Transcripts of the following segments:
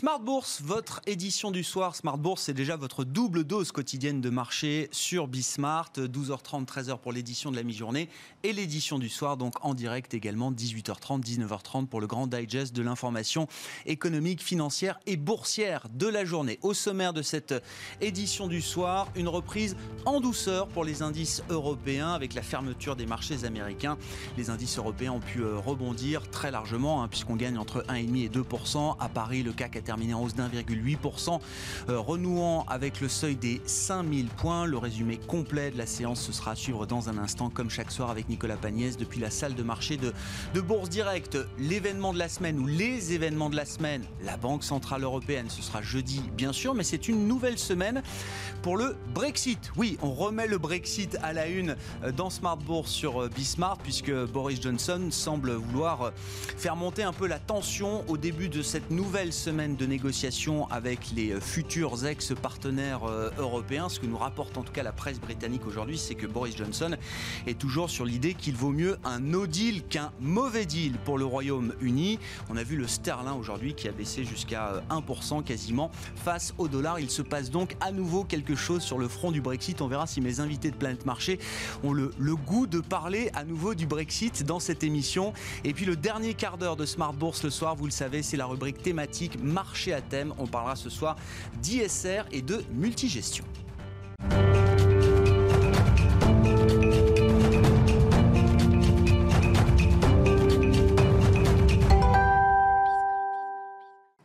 Smart Bourse, votre édition du soir. Smart Bourse, c'est déjà votre double dose quotidienne de marché sur Bismart. 12h30, 13h pour l'édition de la mi-journée et l'édition du soir, donc en direct également, 18h30, 19h30 pour le grand digest de l'information économique, financière et boursière de la journée. Au sommaire de cette édition du soir, une reprise en douceur pour les indices européens avec la fermeture des marchés américains. Les indices européens ont pu euh, rebondir très largement, hein, puisqu'on gagne entre 1,5 et 2%. À Paris, le CAC a terminé en hausse d'1,8%, euh, renouant avec le seuil des 5000 points. Le résumé complet de la séance, ce sera à suivre dans un instant, comme chaque soir avec Nicolas Pagnès, depuis la salle de marché de, de Bourse Direct. L'événement de la semaine ou les événements de la semaine, la Banque Centrale Européenne, ce sera jeudi, bien sûr, mais c'est une nouvelle semaine pour le Brexit. Oui, on remet le Brexit à la une euh, dans Smart Bourse sur euh, Bismart, puisque Boris Johnson semble vouloir faire monter un peu la tension au début de cette nouvelle semaine de négociations avec les futurs ex-partenaires euh, européens. Ce que nous rapporte en tout cas la presse britannique aujourd'hui, c'est que Boris Johnson est toujours sur l'idée qu'il vaut mieux un no deal qu'un mauvais deal pour le Royaume-Uni. On a vu le sterling aujourd'hui qui a baissé jusqu'à 1% quasiment face au dollar. Il se passe donc à nouveau quelque chose sur le front du Brexit. On verra si mes invités de Planète Marché ont le, le goût de parler à nouveau du Brexit dans cette émission. Et puis le dernier quart d'heure de Smart Bourse le soir, vous le savez, c'est la rubrique thématique marché à thème. On parlera ce soir d'ISR et de multigestion.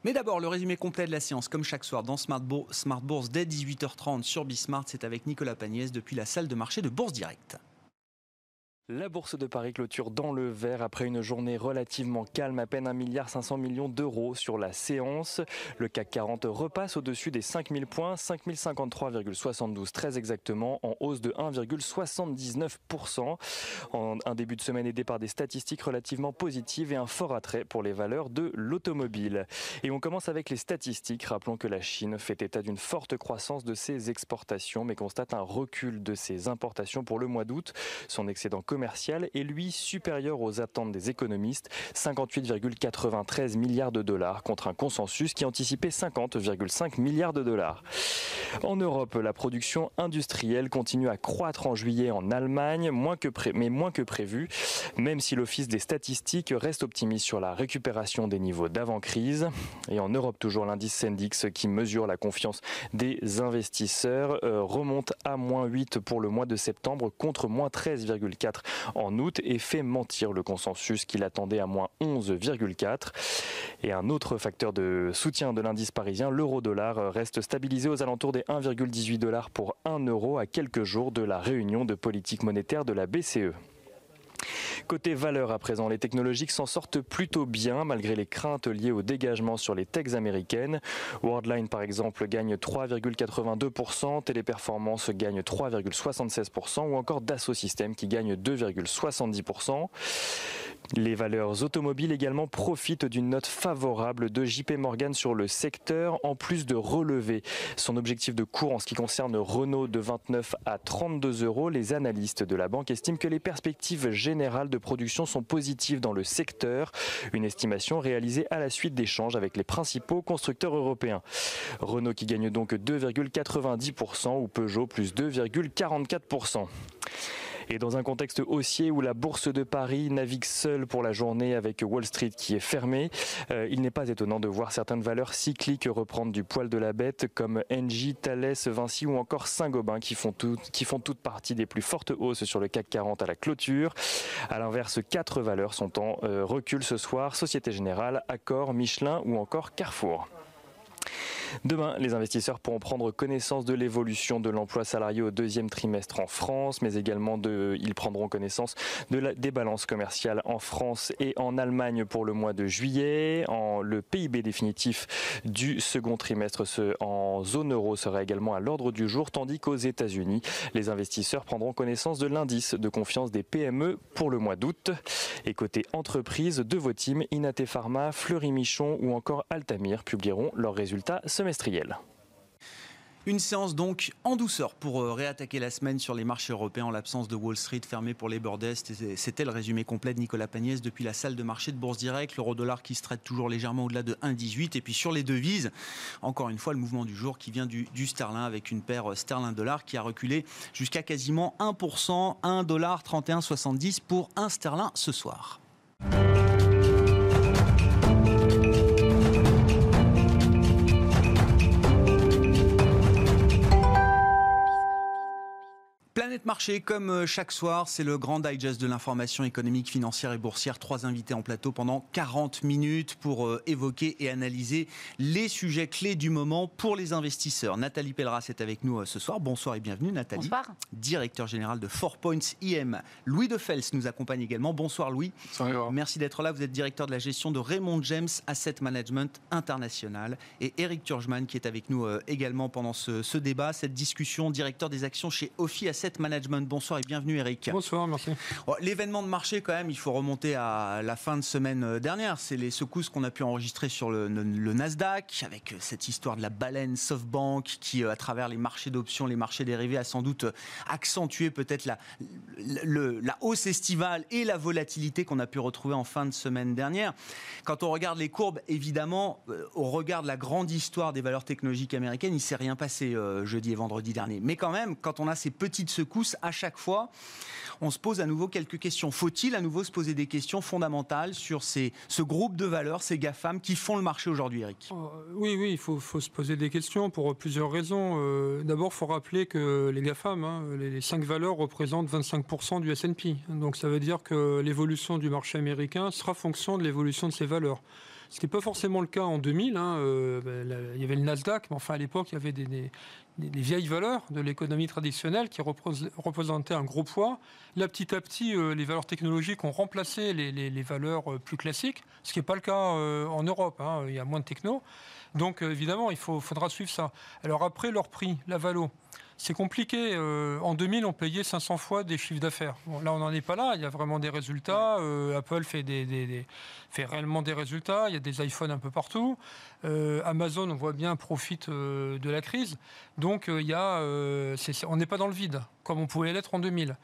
Mais d'abord, le résumé complet de la séance, comme chaque soir, dans Smart, Bourse dès 18h30 sur Bismart. C'est avec Nicolas Pagnès depuis la salle de marché de Bourse Direct. La bourse de Paris clôture dans le vert après une journée relativement calme, à peine 1,5 milliard d'euros sur la séance. Le CAC 40 repasse au-dessus des 5000 points, 5053,72 très exactement, en hausse de 1,79%. En un début de semaine aidé par des statistiques relativement positives et un fort attrait pour les valeurs de l'automobile. Et on commence avec les statistiques. Rappelons que la Chine fait état d'une forte croissance de ses exportations, mais constate un recul de ses importations pour le mois d'août. Son excédent commercial est lui supérieur aux attentes des économistes, 58,93 milliards de dollars contre un consensus qui anticipait 50,5 milliards de dollars. En Europe, la production industrielle continue à croître en juillet en Allemagne, mais moins que prévu, même si l'Office des statistiques reste optimiste sur la récupération des niveaux d'avant-crise. Et en Europe, toujours l'indice Sendix qui mesure la confiance des investisseurs euh, remonte à moins 8 pour le mois de septembre contre moins 13,4 en août et fait mentir le consensus qu'il attendait à moins 11,4. Et un autre facteur de soutien de l'indice parisien, l'euro-dollar, reste stabilisé aux alentours des 1,18 dollars pour 1 euro à quelques jours de la réunion de politique monétaire de la BCE. Côté valeur à présent, les technologiques s'en sortent plutôt bien malgré les craintes liées au dégagement sur les techs américaines. Worldline par exemple gagne 3,82%, Téléperformance gagne 3,76% ou encore Dassault Systèmes qui gagne 2,70%. Les valeurs automobiles également profitent d'une note favorable de JP Morgan sur le secteur, en plus de relever son objectif de cours en ce qui concerne Renault de 29 à 32 euros. Les analystes de la banque estiment que les perspectives générales production sont positives dans le secteur, une estimation réalisée à la suite d'échanges avec les principaux constructeurs européens. Renault qui gagne donc 2,90% ou Peugeot plus 2,44%. Et dans un contexte haussier où la bourse de Paris navigue seule pour la journée avec Wall Street qui est fermée, euh, il n'est pas étonnant de voir certaines valeurs cycliques reprendre du poil de la bête comme Engie, Thales, Vinci ou encore Saint-Gobain qui font, tout, qui font toute partie des plus fortes hausses sur le CAC 40 à la clôture. À l'inverse, quatre valeurs sont en euh, recul ce soir, Société Générale, Accor, Michelin ou encore Carrefour. Demain, les investisseurs pourront prendre connaissance de l'évolution de l'emploi salarié au deuxième trimestre en France, mais également de, ils prendront connaissance de la, des balances commerciales en France et en Allemagne pour le mois de juillet. Le PIB définitif du second trimestre en zone euro sera également à l'ordre du jour, tandis qu'aux États-Unis, les investisseurs prendront connaissance de l'indice de confiance des PME pour le mois d'août. Et côté entreprise, Inate Pharma, Fleury Michon ou encore Altamir publieront leurs résultats Une séance donc en douceur pour euh, réattaquer la semaine sur les marchés européens en l'absence de Wall Street fermé pour les Desk. C'était le résumé complet de Nicolas Pagnès depuis la salle de marché de Bourse Direct. L'euro-dollar qui se traite toujours légèrement au-delà de 1,18. Et puis sur les devises, encore une fois, le mouvement du jour qui vient du, du sterling avec une paire euh, sterling-dollar qui a reculé jusqu'à quasiment 1%, 1,3170 pour un sterling ce soir. Planète Marché, comme euh, chaque soir, c'est le grand digest de l'information économique, financière et boursière. Trois invités en plateau pendant 40 minutes pour euh, évoquer et analyser les sujets clés du moment pour les investisseurs. Nathalie Pelleras est avec nous euh, ce soir. Bonsoir et bienvenue Nathalie. Bonsoir. Directeur général de Four Points IM. Louis de Fels nous accompagne également. Bonsoir Louis. Bonsoir. Merci d'être là. Vous êtes directeur de la gestion de Raymond James Asset Management International. Et Eric Turgeman qui est avec nous également pendant ce, ce débat, cette discussion, directeur des actions chez Ophi Asset Management. Bonsoir et bienvenue Eric. Bonsoir, merci. L'événement de marché quand même, il faut remonter à la fin de semaine euh, dernière. C'est les secousses qu'on a pu enregistrer sur le, Nasdaq avec euh, cette histoire de la baleine SoftBank qui, euh, à travers les marchés d'options, les marchés dérivés, a sans doute accentué peut-être la, la hausse estivale et la volatilité qu'on a pu retrouver en fin de semaine dernière. Quand on regarde les courbes, évidemment, au regard de la grande histoire des valeurs technologiques américaines, il ne s'est rien passé jeudi et vendredi dernier. Mais quand même, quand on a ces petites secousses à chaque fois, on se pose à nouveau quelques questions. Faut-il à nouveau se poser des questions fondamentales sur ces, ce groupe de valeurs, ces GAFAM qui font le marché aujourd'hui, Eric? Euh, Oui, oui, il faut, se poser des questions pour plusieurs raisons. Euh, d'abord, il faut rappeler que les GAFAM, hein, les, cinq valeurs représentent 25% du S&P. Donc ça veut dire que l'évolution du marché américain sera fonction de l'évolution de ces valeurs. Ce qui n'est pas forcément le cas en 2000. Hein, euh, ben, il y avait le Nasdaq, mais enfin à l'époque, il y avait des, des, vieilles valeurs de l'économie traditionnelle qui représentaient un gros poids. Là, petit à petit, euh, les valeurs technologiques ont remplacé les, valeurs euh, plus classiques, ce qui n'est pas le cas euh, en Europe. Hein. il y a moins de techno. Donc, évidemment, il faudra suivre ça. Alors après, leur prix, la valo. C'est compliqué. En 2000, on payait 500 fois des chiffres d'affaires. là, on n'en est pas là. Il y a vraiment des résultats. Apple fait, réellement des résultats. Il y a des iPhones un peu partout. Amazon, on voit bien, profite de la crise. Donc, y a, on n'est pas dans le vide, comme on pouvait l'être en 2000.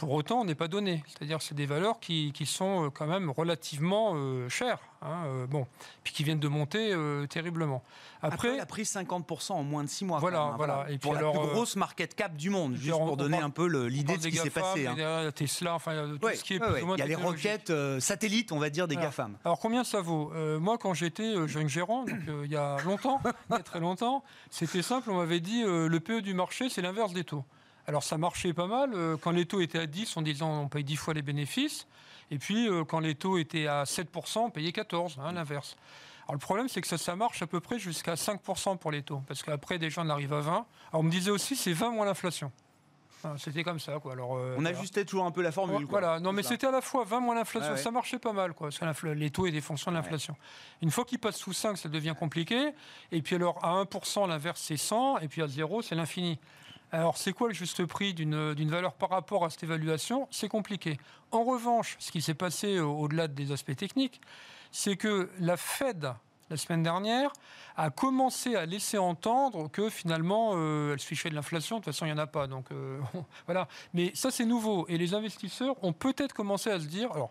Pour autant, on n'est pas donné. C'est-à-dire que c'est des valeurs qui, sont euh, quand même relativement euh, chères. Hein, euh, bon, puis qui viennent de monter terriblement. Après, elle a pris 50% en moins de 6 mois. Voilà, hein, voilà. Et pour la plus grosse market cap du monde, juste pour donner un peu l'idée de ce qui s'est passé. Hein. Tesla, enfin, tout ce qui est plus ou moins Il y a les roquettes satellites, on va dire, des GAFAM. Alors combien ça vaut? Moi, quand j'étais jeune gérant, donc, il y a longtemps, il y a très longtemps, c'était simple, on m'avait dit le PE du marché, c'est l'inverse des taux. Alors ça marchait pas mal. Euh, quand les taux étaient à 10, on disait on paye 10 fois les bénéfices. Et puis euh, quand les taux étaient à 7%, on payait 14, hein, l'inverse. Alors le problème, c'est que ça, ça marche à peu près jusqu'à 5% pour les taux. Parce qu'après, des gens arrivent à 20. Alors on me disait aussi, c'est 20 moins l'inflation. C'était comme ça, quoi. Alors, euh, on ajustait toujours un peu la formule. Voilà, non, mais c'était à la fois 20 moins l'inflation, ça marchait pas mal, quoi. les taux et des fonctions de l'inflation. Une fois qu'ils passent sous 5, ça devient compliqué. Et puis alors, à 1%, l'inverse, c'est 100. Et puis à 0, c'est l'infini. Alors, c'est quoi le juste prix d'une valeur par rapport à cette évaluation? C'est compliqué. En revanche, ce qui s'est passé au-delà des aspects techniques, c'est que la Fed, la semaine dernière, a commencé à laisser entendre que finalement, euh, elle se fichait de l'inflation. De toute façon, il n'y en a pas. Donc, euh, voilà. Mais ça, c'est nouveau. Et les investisseurs ont peut-être commencé à se dire. Alors,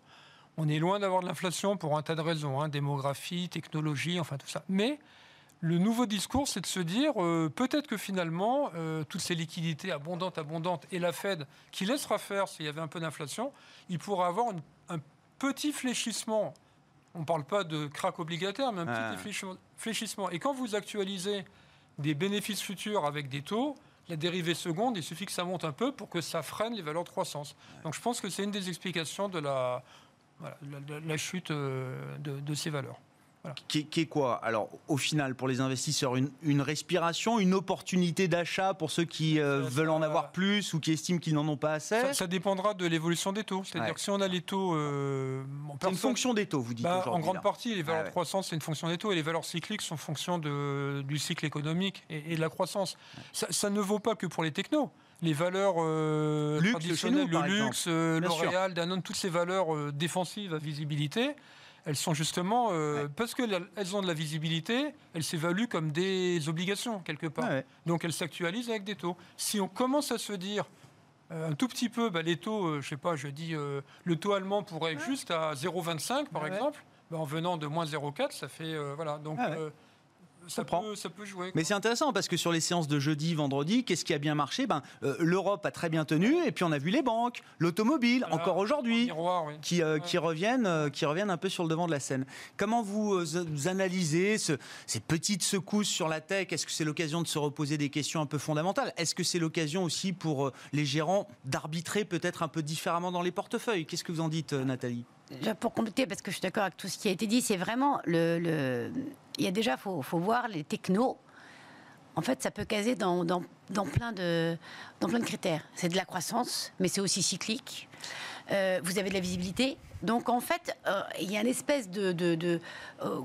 on est loin d'avoir de l'inflation pour un tas de raisons, hein, démographie, technologie, enfin tout ça. Mais le nouveau discours, c'est de se dire euh, peut-être que finalement, euh, toutes ces liquidités abondantes, abondantes, et la Fed, qui laissera faire s'il y avait un peu d'inflation, il pourra avoir un petit fléchissement. On ne parle pas de crack obligataire, mais un petit fléchissement. Et quand vous actualisez des bénéfices futurs avec des taux, la dérivée seconde, il suffit que ça monte un peu pour que ça freine les valeurs de croissance. Donc je pense que c'est une des explications de la, chute euh, de ces valeurs. Qui, est quoi? Alors, au final, pour les investisseurs, une, respiration, une opportunité d'achat pour ceux qui euh, veulent en avoir plus ou qui estiment qu'ils n'en ont pas assez? Ça, dépendra de l'évolution des taux. C'est-à-dire que si on a les taux. Euh, c'est une fonction des taux, vous dites bah, En grande partie, les valeurs de croissance, c'est une fonction des taux et les valeurs cycliques sont fonction de, du cycle économique et, de la croissance. Ça, ne vaut pas que pour les technos. Les valeurs euh, traditionnelles, le luxe, L'Oréal, Danone, toutes ces valeurs défensives à visibilité, elles sont justement, euh, parce qu'elles ont de la visibilité, elles s'évaluent comme des obligations quelque part. Donc elles s'actualisent avec des taux. Si on commence à se dire euh, un tout petit peu, bah, les taux, je euh, je sais pas, je dis, le taux allemand pourrait être juste à 0,25 par exemple, bah, en venant de moins 0,4, ça fait, voilà, donc ça, peut, ça peut jouer. Mais c'est intéressant parce que sur les séances de jeudi, vendredi, qu'est-ce qui a bien marché? Ben, euh, L'Europe a très bien tenu et puis on a vu les banques, l'automobile, encore aujourd'hui, qui, euh, qui, reviennent, euh, qui reviennent un peu sur le devant de la scène. Comment vous, analysez ces petites secousses sur la tech? Est-ce que c'est l'occasion de se reposer des questions un peu fondamentales? Est-ce que c'est l'occasion aussi pour les gérants d'arbitrer peut-être un peu différemment dans les portefeuilles? Qu'est-ce que vous en dites, Nathalie? Pour compléter, parce que je suis d'accord avec tout ce qui a été dit, c'est vraiment le, Il y a déjà, faut, faut voir les technos. En fait, ça peut caser dans, dans, dans, plein, de, dans plein de critères. C'est de la croissance, mais c'est aussi cyclique. Euh, vous avez de la visibilité. Donc, en fait, euh, il y a une espèce de. de, euh,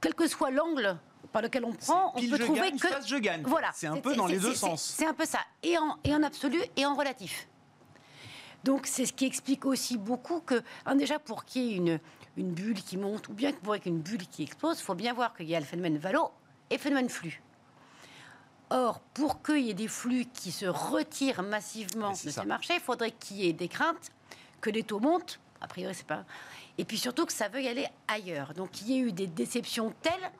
quel que soit l'angle par lequel on prend, on peut trouver que. je gagne. Voilà. C'est un peu dans les deux sens. C'est un peu ça. Et en, et en absolu et en relatif. Donc c'est ce qui explique aussi beaucoup que, déjà pour qu'il y ait une, une bulle qui monte, ou bien pour qu'il y ait une bulle qui explose, il faut bien voir qu'il y a le phénomène valo et le phénomène flux. Or, pour qu'il y ait des flux qui se retirent massivement de ces marchés, il faudrait qu'il y ait des craintes que les taux montent. A priori, c'est pas. Et puis surtout que ça veuille aller ailleurs. Donc, il y a eu des déceptions telles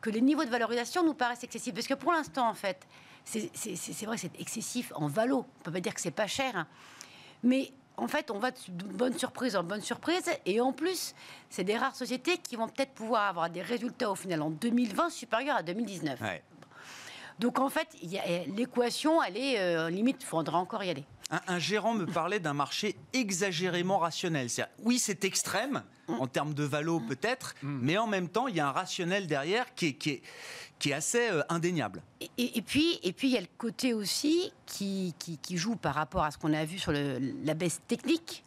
que les niveaux de valorisation nous paraissent excessifs. Parce que pour l'instant, en fait, c'est vrai que c'est excessif en valo. On peut pas dire que c'est pas cher. Hein. Mais en fait, on va de bonne surprise en bonne surprise. Et en plus, c'est des rares sociétés qui vont peut-être pouvoir avoir des résultats au final en 2020 supérieurs à 2019. Donc en fait, l'équation, elle est euh, limite, il faudra encore y aller. Un, gérant me parlait d'un marché exagérément rationnel. Oui, c'est extrême en termes de valo peut-être, mm. mais en même temps, il y a un rationnel derrière qui est, qui est assez euh, indéniable. Et, puis, et puis, il y a le côté aussi qui, qui, joue par rapport à ce qu'on a vu sur la baisse technique,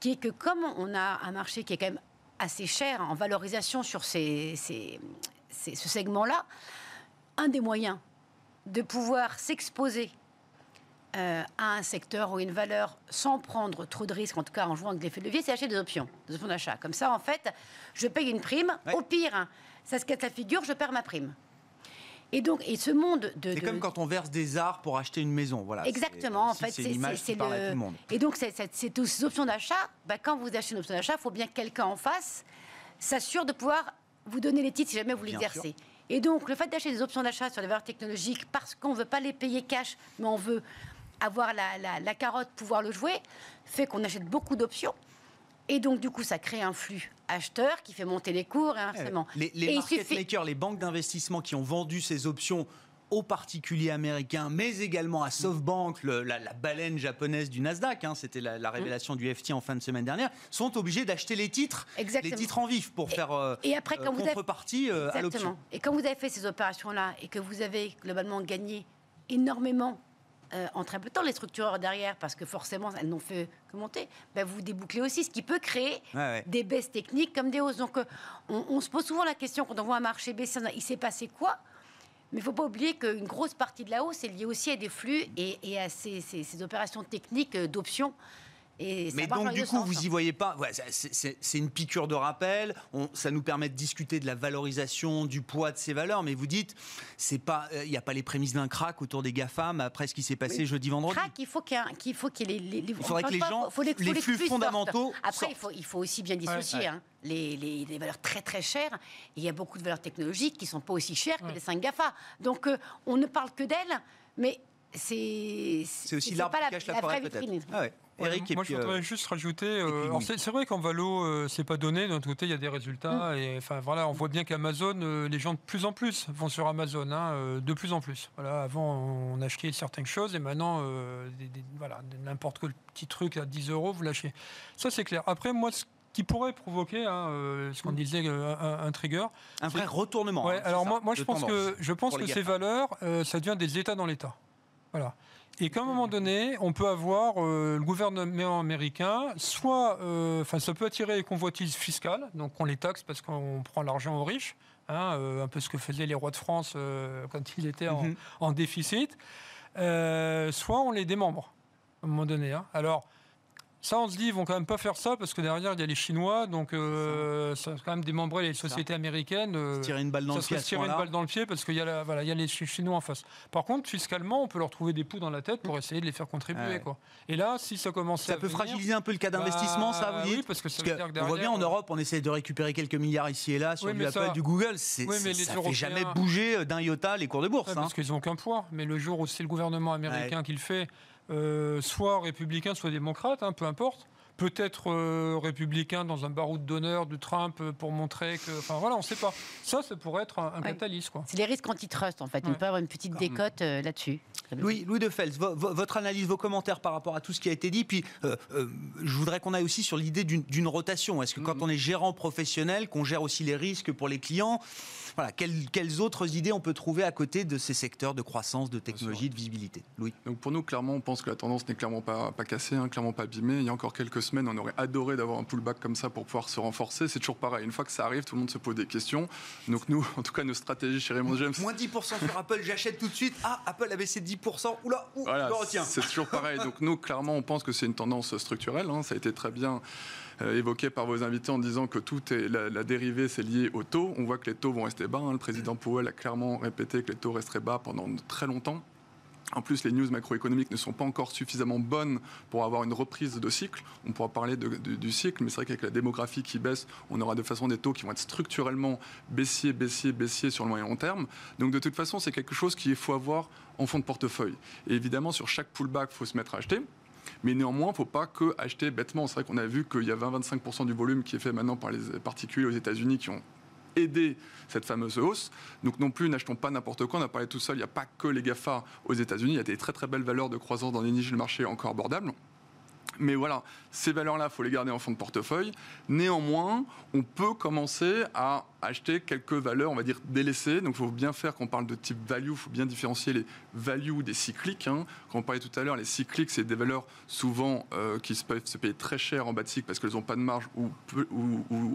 qui est que comme on a un marché qui est quand même assez cher en valorisation sur ces, ces, ce segment-là, un des moyens de pouvoir s'exposer euh, à un secteur ou une valeur sans prendre trop de risques, en tout cas en jouant avec l'effet de levier, c'est acheter des options, des options d'achat. Comme ça, en fait, je paye une prime. Au pire, ça se casse la figure, je perds ma prime. Et donc, et ce monde de. C'est comme quand on verse des arts pour acheter une maison. Voilà. Exactement. En fait, c'est le. Monde. Et donc, c'est ces options d'achat. Bah, quand vous achetez une option d'achat, il faut bien que quelqu'un en face s'assure de pouvoir vous donner les titres si jamais vous l'exercez. Et donc, le fait d'acheter des options d'achat sur les valeurs technologiques parce qu'on ne veut pas les payer cash, mais on veut avoir la, la, la carotte, pouvoir le jouer, fait qu'on achète beaucoup d'options. Et donc, du coup, ça crée un flux acheteur qui fait monter les cours et inversement. Les, les market makers, les banques d'investissement qui ont vendu ces options aux particuliers américains, mais également à SoftBank, la, baleine japonaise du Nasdaq, hein, c'était la, révélation du FT en fin de semaine dernière, sont obligés d'acheter les titres, les titres en vif pour faire euh, et après, quand contrepartie euh, à l'option. Et quand vous avez fait ces opérations-là et que vous avez globalement gagné énormément euh, en très peu de temps les structures derrière, parce que forcément, elles n'ont fait que monter, ben vous débouclez aussi, ce qui peut créer des baisses techniques comme des hausses. Donc, euh, on, se pose souvent la question, quand on voit un marché baisser, il s'est passé quoi? Mais il ne faut pas oublier qu'une grosse partie de la hausse est liée aussi à des flux et, à ces, ces opérations techniques euh, mais donc, du coup, vous n'y voyez pas. c'est une piqûre de rappel. ça nous permet de discuter de la valorisation, du poids de ces valeurs. Mais vous dites, c'est pas, il n'y a pas les prémices d'un crack autour des GAFAM après ce qui s'est passé jeudi, vendredi. Crack, il faut qu'il y ait, les, il faudrait que les gens, les, flux, fondamentaux. Après, il faut, il faut aussi bien dissocier. Hein, les, valeurs très très chères. Il y a beaucoup de valeurs technologiques qui ne sont pas aussi chères que les 5 GAFA. Donc, euh, on ne parle que d'elles, mais c'est. C'est aussi l'arbre qui cache la, forêt, peut-être. Ah Eric, moi, je voudrais euh, juste rajouter. Euh, c'est vrai qu'en Valo, euh, c'est pas donné. D'un autre côté, il y a des résultats. Mm. Et enfin, voilà, on voit bien qu'Amazon, les gens de plus en plus vont sur Amazon, hein, de plus en plus. Voilà, avant, on achetait certaines choses, et maintenant, voilà, n'importe quel petit truc à 10 euros, vous lâchez. Ça, c'est clair. Après, moi, ce qui pourrait provoquer hein, euh, ce qu'on Mm. disait euh, un, un trigger. Un vrai retournement. Ouais, hein, alors ça, moi, je pense que je pense pour que les ces valeurs, euh, ça devient des États dans l'État. Voilà. Et qu'à un moment donné, on peut avoir euh, le gouvernement américain, soit, euh, enfin, ça peut attirer les convoitises fiscales, donc on les taxe parce qu'on prend l'argent aux riches, hein, euh, un peu ce que faisaient les rois de France quand ils étaient en, Mhm. en déficit, soit on les démembre à un moment donné. hein. Alors, ça, on se dit, ils vont quand même pas faire ça parce que derrière, il y a les Chinois, donc euh, ça va quand même démembrer les sociétés américaines. euh, Tirer une balle dans ça le pied se tirer une balle dans le pied parce qu'il y, a la- voilà, il y a les Chi- Chinois en face. Par contre, fiscalement, on peut leur trouver des poux dans la tête pour essayer de les faire contribuer. Ouais. Quoi. Et là, si ça commence Ça à peut venir, fragiliser un peu le cas d'investissement, ça, bah vous dites Oui, parce que ça Parce veut dire que que on voit bien en derrière, Europe, on essaie de récupérer quelques milliards ici et là sur Oui, du Apple, ça- du Google. Oui, mais ça fait Européens- jamais bouger d'un iota les cours de bourse. Ouais, hein. parce qu'ils n'ont aucun poids. Mais le jour où c'est le gouvernement américain qui le fait, euh, soit républicain, soit démocrate, hein, peu importe. Peut-être euh, républicain dans un baroud d'honneur de Trump euh, pour montrer que. Enfin voilà, on ne sait pas. Ça, ça pourrait être un, un Ouais. catalyse. Quoi. C'est les risques antitrust, en fait. On peut avoir une petite décote euh, là-dessus. Louis, Louis de Fels, vo- vo- votre analyse, vos commentaires par rapport à tout ce qui a été dit. Puis, euh, euh, je voudrais qu'on aille aussi sur l'idée d'une, d'une rotation. Est-ce que quand on est gérant professionnel, qu'on gère aussi les risques pour les clients, voilà, quelles, quelles autres idées on peut trouver à côté de ces secteurs de croissance, de technologie, de visibilité? Louis Donc pour nous, clairement, on pense que la tendance n'est clairement pas, pas cassée, hein, clairement pas abîmée. Il y a encore quelques semaines, on aurait adoré d'avoir un pullback comme ça pour pouvoir se renforcer. C'est toujours pareil. Une fois que ça arrive, tout le monde se pose des questions. Donc nous, en tout cas, nos stratégies chez Raymond James, Moins 10% sur Apple, j'achète tout de suite. Ah, Apple a baissé de 10%. Oula, Voilà, je le retiens. c'est toujours pareil. Donc nous, clairement, on pense que c'est une tendance structurelle. hein. Ça a été très bien euh, évoqué par vos invités en disant que tout est la, dérivée, c'est lié au taux. On voit que les taux vont rester bas. hein. Le président Powell a clairement répété que les taux resteraient bas pendant très longtemps. En plus, les news macroéconomiques ne sont pas encore suffisamment bonnes pour avoir une reprise de cycle. On pourra parler du cycle, mais c'est vrai qu'avec la démographie qui baisse, on aura de façon des taux qui vont être structurellement baissiers, baissiers, baissiers sur le moyen long terme. Donc de toute façon, c'est quelque chose qu'il faut avoir en fond de portefeuille. Et évidemment, sur chaque pullback, il faut se mettre à acheter. Mais néanmoins, il ne faut pas que acheter bêtement. C'est vrai qu'on a vu qu'il y a 20-25% du volume qui est fait maintenant par les particuliers aux États-Unis qui ont aidé cette fameuse hausse. Donc non plus, n'achetons pas n'importe quoi. On a parlé tout seul, il n'y a pas que les GAFA aux États-Unis. Il y a des très très belles valeurs de croissance dans des niches du marché encore abordables. Mais voilà, ces valeurs-là, il faut les garder en fond de portefeuille. Néanmoins, on peut commencer à acheter quelques valeurs, on va dire, délaissées. Donc, il faut bien faire, quand on parle de type value, il faut bien différencier les values des cycliques. hein. Quand on parlait tout à l'heure, les cycliques, c'est des valeurs souvent euh, qui se peuvent se payer très cher en bas de cycle parce qu'elles n'ont pas de marge ou,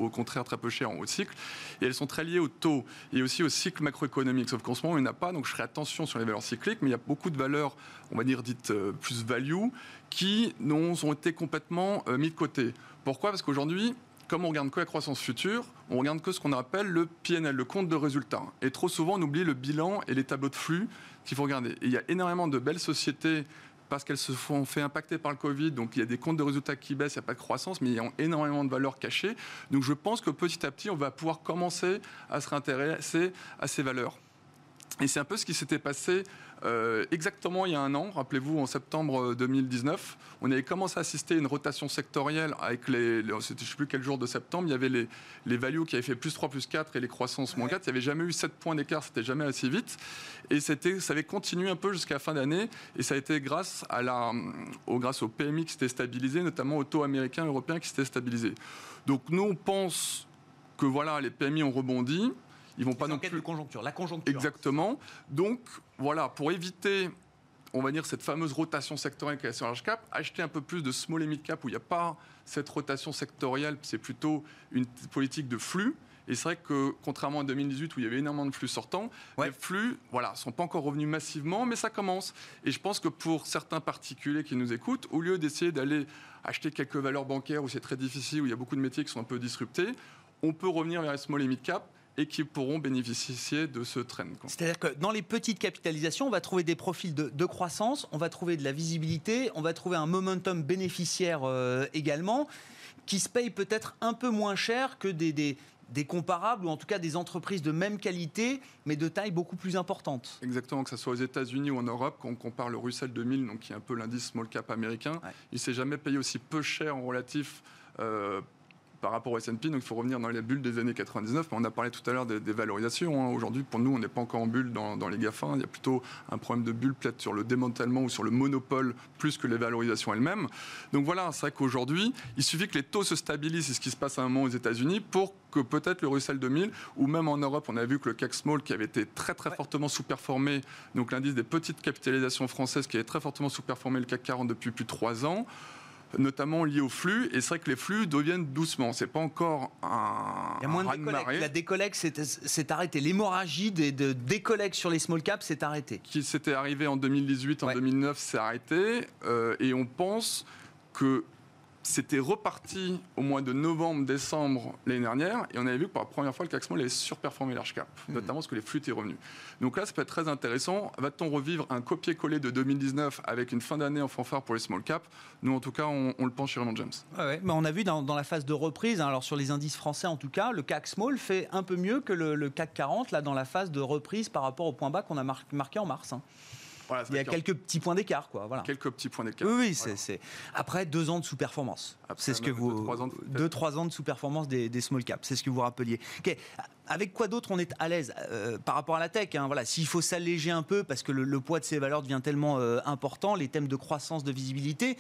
au contraire très peu cher en haut de cycle. Et elles sont très liées au taux et aussi au cycle macroéconomique. Sauf qu'en ce moment, il n'y en a pas. Donc, je ferai attention sur les valeurs cycliques. Mais il y a beaucoup de valeurs, on va dire, dites euh, plus value, qui ont été complètement euh, mis de côté. Pourquoi? Parce qu'aujourd'hui, comme on regarde que la croissance future, on regarde que ce qu'on appelle le PNL, le compte de résultats. Et trop souvent, on oublie le bilan et les tableaux de flux qu'il faut regarder. Il y a énormément de belles sociétés parce qu'elles se font fait impacter par le Covid, donc il y a des comptes de résultats qui baissent, il n'y a pas de croissance, mais il y a énormément de valeurs cachées. Donc je pense que petit à petit, on va pouvoir commencer à se réintéresser à ces valeurs. Et c'est un peu ce qui s'était passé euh, exactement il y a un an. Rappelez-vous, en septembre 2019, on avait commencé à assister à une rotation sectorielle avec les. les- je ne sais plus quel jour de septembre, il y avait les, les values qui avaient fait plus 3, plus 4 et les croissances moins 4. Il n'y avait jamais eu 7 points d'écart, c'était jamais assez vite. Et c'était, ça avait continué un peu jusqu'à la fin d'année. Et ça a été grâce, à la, au, grâce au PMI qui s'était stabilisé, notamment au taux américain et européen qui s'était stabilisé. Donc nous, on pense que voilà, les PMI ont rebondi. Ils vont pas non plus de conjoncture, la conjoncture. Exactement. Donc, voilà, pour éviter, on va dire, cette fameuse rotation sectorielle qui est sur large cap, acheter un peu plus de small et mid cap où il n'y a pas cette rotation sectorielle, c'est plutôt une politique de flux. Et c'est vrai que, contrairement à 2018 où il y avait énormément de flux sortants, Ouais. les flux, voilà, sont pas encore revenus massivement, mais ça commence. Et je pense que pour certains particuliers qui nous écoutent, au lieu d'essayer d'aller acheter quelques valeurs bancaires où c'est très difficile, où il y a beaucoup de métiers qui sont un peu disruptés, on peut revenir vers les small et mid cap et qui pourront bénéficier de ce trend. C'est-à-dire que dans les petites capitalisations, on va trouver des profils de, de croissance, on va trouver de la visibilité, on va trouver un momentum bénéficiaire euh, également, qui se paye peut-être un peu moins cher que des, des- des comparables, ou en tout cas des entreprises de même qualité, mais de taille beaucoup plus importante. Exactement, que ce soit aux États-Unis ou en Europe, quand on compare le Russell 2000, donc qui est un peu l'indice small cap américain, Ouais. il s'est jamais payé aussi peu cher en relatif euh, par rapport au S&P. Donc il faut revenir dans les bulles des années 99. Mais on a parlé tout à l'heure des, valorisations. Hein. Aujourd'hui, pour nous, on n'est pas encore en bulle dans, les GAFA. Il y a plutôt un problème de bulle peut-être sur le démantèlement ou sur le monopole plus que les valorisations elles-mêmes. Donc voilà, c'est vrai qu'aujourd'hui, il suffit que les taux se stabilisent, c'est ce qui se passe à un moment aux États-Unis, pour que peut-être le Russell 2000 ou même en Europe, on a vu que le CAC Small qui avait été très très fortement sous-performé, donc l'indice des petites capitalisations françaises qui avait très fortement sous-performé le CAC 40 depuis plus de trois ans notamment lié au flux. Et c'est vrai que les flux deviennent doucement. C'est pas encore un. Il y a moins de décollecte. La décollecte s'est arrêtée. L'hémorragie de, de décollecte sur les small caps s'est arrêtée. Qui s'était arrivé en 2018, en 2009, s'est arrêté. Euh, et on pense que c'était reparti au mois de novembre-décembre l'année dernière, et on avait vu que pour la première fois, le CAC Small avait surperformé large cap, mmh. notamment parce que les flux étaient revenus. Donc là, ça peut être très intéressant. Va-t-on revivre un copier-coller de 2019 avec une fin d'année en fanfare pour les small cap Nous, en tout cas, on, le pense chez Raymond James. mais on a vu dans, la phase de reprise, hein, alors sur les indices français en tout cas, le CAC Small fait un peu mieux que le, CAC 40 là dans la phase de reprise par rapport au point bas qu'on a marqué en mars. Hein il y a quelques petits points d'écart, quoi. Voilà. Quelques petits points d'écart. Oui, oui c'est après deux ans de sous-performance. C'est ce que vous deux trois ans de sous-performance des, small caps. C'est ce que vous rappeliez. Avec quoi d'autre on est à l'aise euh, par rapport à la tech hein, Voilà, s'il faut s'alléger un peu parce que le, poids de ces valeurs devient tellement euh, important, les thèmes de croissance, de visibilité.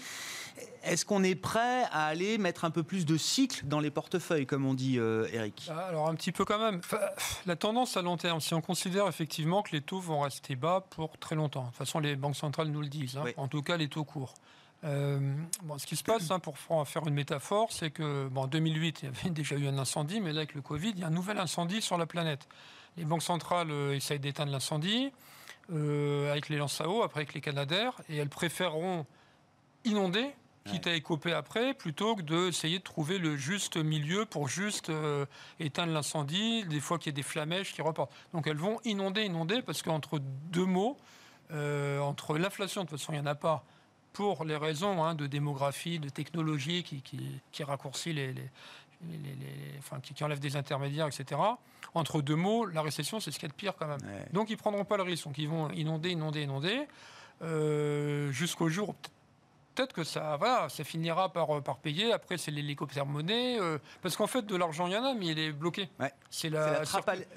Est-ce qu'on est prêt à aller mettre un peu plus de cycle dans les portefeuilles, comme on dit, euh, Eric? Ah, Alors un petit peu quand même. la tendance à long terme, si on considère effectivement que les taux vont rester bas pour très longtemps. De toute façon, les banques centrales nous le disent. Hein. En tout cas, les taux courts. Euh, bon, ce qui se passe, hein, pour faire une métaphore, c'est que bon, en 2008, il y avait déjà eu un incendie, mais là, avec le Covid, il y a un nouvel incendie sur la planète. Les banques centrales euh, essayent d'éteindre l'incendie avec les lances à eau, après avec les canadaires, et elles préféreront inonder quitte à écoper après, plutôt que d'essayer de trouver le juste milieu pour juste euh, éteindre l'incendie, des fois qu'il y a des flamèches qui repartent. Donc elles vont inonder, inonder, parce qu'entre deux mots, euh, entre l'inflation, de toute façon il n'y en a pas, pour les raisons hein, de démographie, de technologie qui, qui, raccourcit les, les, enfin, qui, enlève des intermédiaires, etc. Entre deux mots, la récession, c'est ce qu'il y a de pire quand même. Donc ils prendront pas le risque, donc ils vont inonder, inonder, inonder, euh, jusqu'au jour où peut-être que ça, voilà, ça finira par, euh, par payer. Après, c'est l'hélicoptère monnaie. Euh, parce qu'en fait, de l'argent, il y en a, mais il est bloqué. C'est la,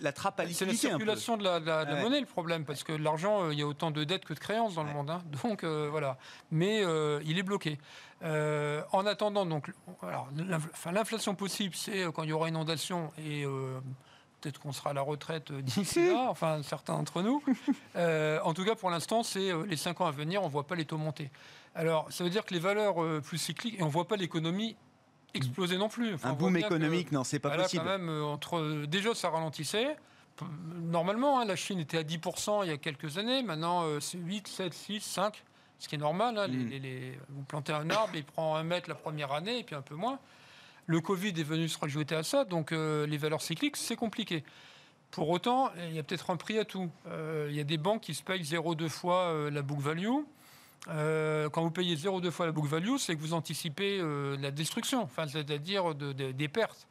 la, trappe à, C'est la circulation de la, monnaie, le problème. Parce que l'argent, euh, il y a autant de dettes que de créances dans le monde. Hein. Donc, voilà. Mais il est bloqué. en attendant, donc, l'inflation possible, c'est quand il y aura inondation et peut-être qu'on sera à la retraite d'ici là, enfin certains d'entre nous. en tout cas, pour l'instant, c'est les cinq ans à venir, on ne voit pas les taux monter. Alors, ça veut dire que les valeurs euh, plus cycliques, et on ne voit pas l'économie exploser non plus. un boom économique, non, c'est pas possible. Quand même, euh, entre, euh, déjà, ça ralentissait. Normalement, hein, la Chine était à 10% il y a quelques années. Maintenant, c'est 8, 7, 6, 5, ce qui est normal. Hein, mm. vous plantez un arbre, il prend un mètre la première année, et puis un peu moins. Le Covid est venu se rajouter à ça, donc les valeurs cycliques, c'est compliqué. Pour autant, il y a peut-être un prix à tout. il y a des banques qui se payent 0,2 fois la book value. Euh, quand vous payez 0,2 fois la book value, c'est que vous anticipez euh, la destruction, enfin, c'est-à-dire des pertes.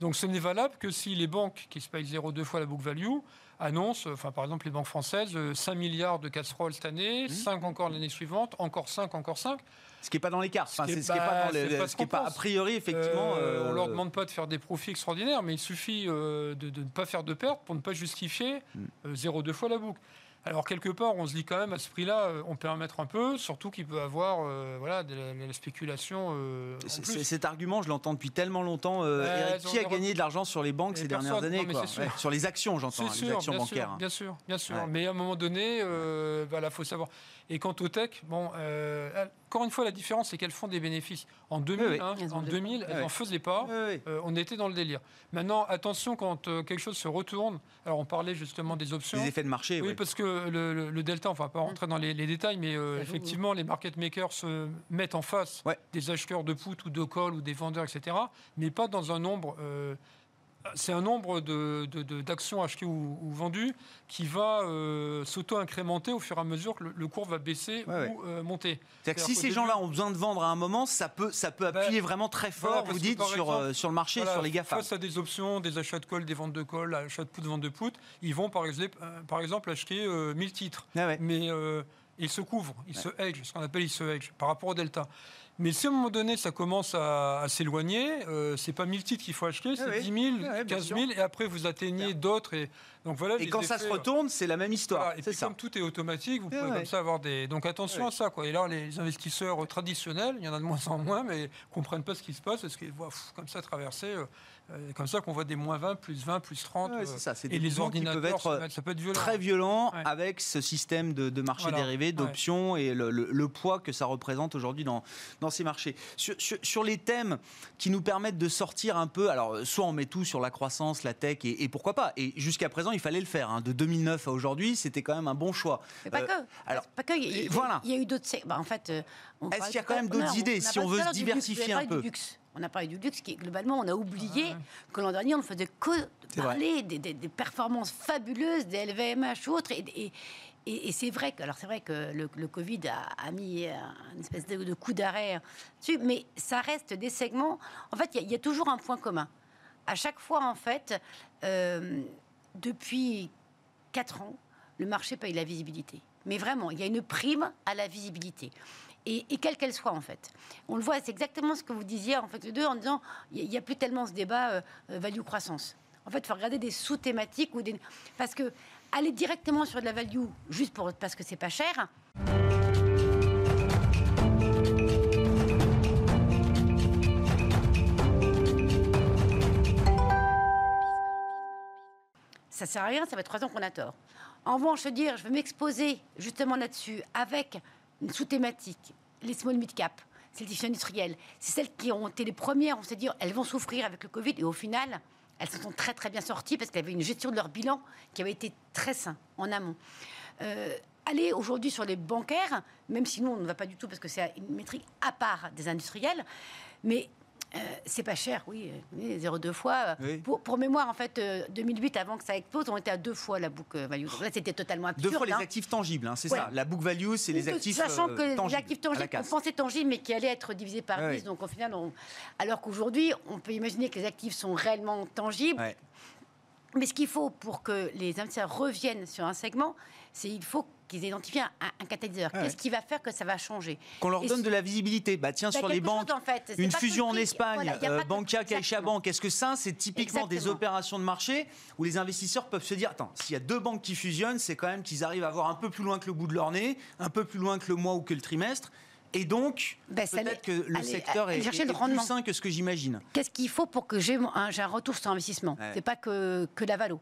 Donc ce n'est valable que si les banques qui se payent 0,2 fois la book value annoncent, enfin, par exemple les banques françaises, 5 euh, milliards de casseroles cette année, 5 mmh. encore l'année suivante, encore 5, encore 5. Ce qui n'est pas dans les cartes. ce qui n'est pas, a priori, effectivement. on ne leur demande pas de faire des profits extraordinaires, mais il suffit de, ne pas faire de pertes pour ne pas justifier 0,2 mmh. fois la book. Alors quelque part, on se dit quand même à ce prix-là, euh, on peut en mettre un peu, surtout qu'il peut avoir euh, voilà, de la, spéculation. Euh, cet argument, je l'entends depuis tellement longtemps. qui a gagné de l'argent sur les banques ces dernières années Sur les actions, j'entends, hein, les actions bancaires. bien sûr, bien sûr. Mais à un moment donné, il faut savoir. Et quant aux tech, bon, encore une fois, la différence, c'est qu'elles font des bénéfices. En 2000, hein, en 2000 elles n'en faisaient pas. on était dans le délire. Maintenant, attention quand quelque chose se retourne. Alors, on parlait justement des options. Des effets de marché. Oui, parce que le, delta, on ne va pas rentrer dans les, détails, mais euh, effectivement, les market makers se mettent en face des acheteurs de put ou de call ou des vendeurs, etc., mais pas dans un nombre. Euh, c'est un nombre d'actions achetées ou, vendues qui va euh, s'auto-incrémenter au fur et à mesure que le, cours va baisser ou monter. C'est-à-dire que si ces gens-là ont besoin de vendre à un moment, ça peut, ça peut ben, appuyer vraiment très fort, vous dites, sur, sur le marché, sur les GAFA. Face à des options, des achats de call, des ventes de call, achats de put, ventes de put, ils vont par exemple, par exemple acheter 1000 titres. Ah mais ils se couvrent, ils se hedge, ce qu'on appelle ils se hedge, par rapport au delta. Mais si à un moment donné, ça commence à, s'éloigner, euh, c'est pas 1000 titres qu'il faut acheter, c'est 10 000, 15 000, et après vous atteignez d'autres. Et, donc voilà et quand ça se retourne, c'est la même histoire. Et puis comme tout est automatique, vous pouvez comme ça avoir des. Donc attention à ça. Quoi. Et là, les investisseurs traditionnels, il y en a de moins en moins, mais comprennent pas ce qui se passe, parce qu'ils voient comme ça traverser. Euh, euh, comme ça qu'on voit des moins 20, plus 20, plus 30. c'est ça. et les ordinateurs peuvent être, ça peut être violent. très violent avec ce système de, marché dérivé, d'options et le, poids que ça représente aujourd'hui dans, dans ces marchés. Sur, les thèmes qui nous permettent de sortir un peu, alors soit on met tout sur la croissance, la tech et, pourquoi pas. Et jusqu'à présent, il fallait le faire. Hein. De 2009 à aujourd'hui, c'était quand même un bon choix. Mais pas euh, que. Alors, pas que. Il y, voilà. il y a eu d'autres. Bah, en fait, euh, est-ce qu'il y a quand même d'autres idées si on veut se diversifier un peu on a parlé du luxe, qui globalement, on a oublié que l'an dernier, on ne faisait que parler des, performances fabuleuses des LVMH ou autres. Et, et, c'est vrai que, alors c'est vrai que le, Covid a, mis une espèce de, coup d'arrêt dessus, mais ça reste des segments. En fait, il y, a toujours un point commun. À chaque fois, en fait, euh, depuis 4 ans, le marché paye la visibilité. Mais vraiment, il y a une prime à la visibilité et, quelle qu'elle soit en fait. On le voit, c'est exactement ce que vous disiez en fait deux en disant il n'y a, plus tellement ce débat euh, euh, value croissance. En fait, il faut regarder des sous-thématiques ou des parce que aller directement sur de la value juste pour parce que c'est pas cher. ça sert à rien, ça fait trois ans qu'on a tort. En revanche, dire, je vais m'exposer justement là-dessus avec une sous-thématique, les small mid-cap, c'est le tissu industriel. C'est celles qui ont été les premières, on s'est dit, elles vont souffrir avec le Covid. Et au final, elles se sont très très bien sorties parce qu'elles avaient une gestion de leur bilan qui avait été très sain en amont. Euh, aller aujourd'hui sur les bancaires, même si nous on ne va pas du tout parce que c'est une métrique à part des industriels, mais euh, c'est pas cher, oui, 0,2 fois. Pour, mémoire, en fait, 2008, euh, avant que ça explose, on était à deux fois la book value. là, c'était totalement absurde. Deux fois les hein. actifs tangibles, hein, c'est ça. La book value, c'est les actifs Sachant que euh, les actifs tangibles, on pensait tangibles, mais qui allaient être divisés par 10. Donc, au final, alors qu'aujourd'hui, on peut imaginer que les actifs sont réellement tangibles. Mais ce qu'il faut pour que les investisseurs reviennent sur un segment, c'est il faut qu'ils identifient un, catalyseur. Qu'est-ce qui va faire que ça va changer Qu'on leur donne de la visibilité. Bah tiens, bah, sur les banques, en fait. une fusion en Espagne, euh, Bankia, CaixaBank, est-ce que ça, c'est typiquement des opérations de marché où les investisseurs peuvent se dire, attends, s'il y a deux banques qui fusionnent, c'est quand même qu'ils arrivent à voir un peu plus loin que le bout de leur nez, un peu plus loin que le mois ou que le trimestre. Et donc, ben, peut-être que le secteur est, plus sain que ce que j'imagine. Qu'est-ce qu'il faut pour que j'ai un, un, retour sur investissement? C'est pas que, que la valo.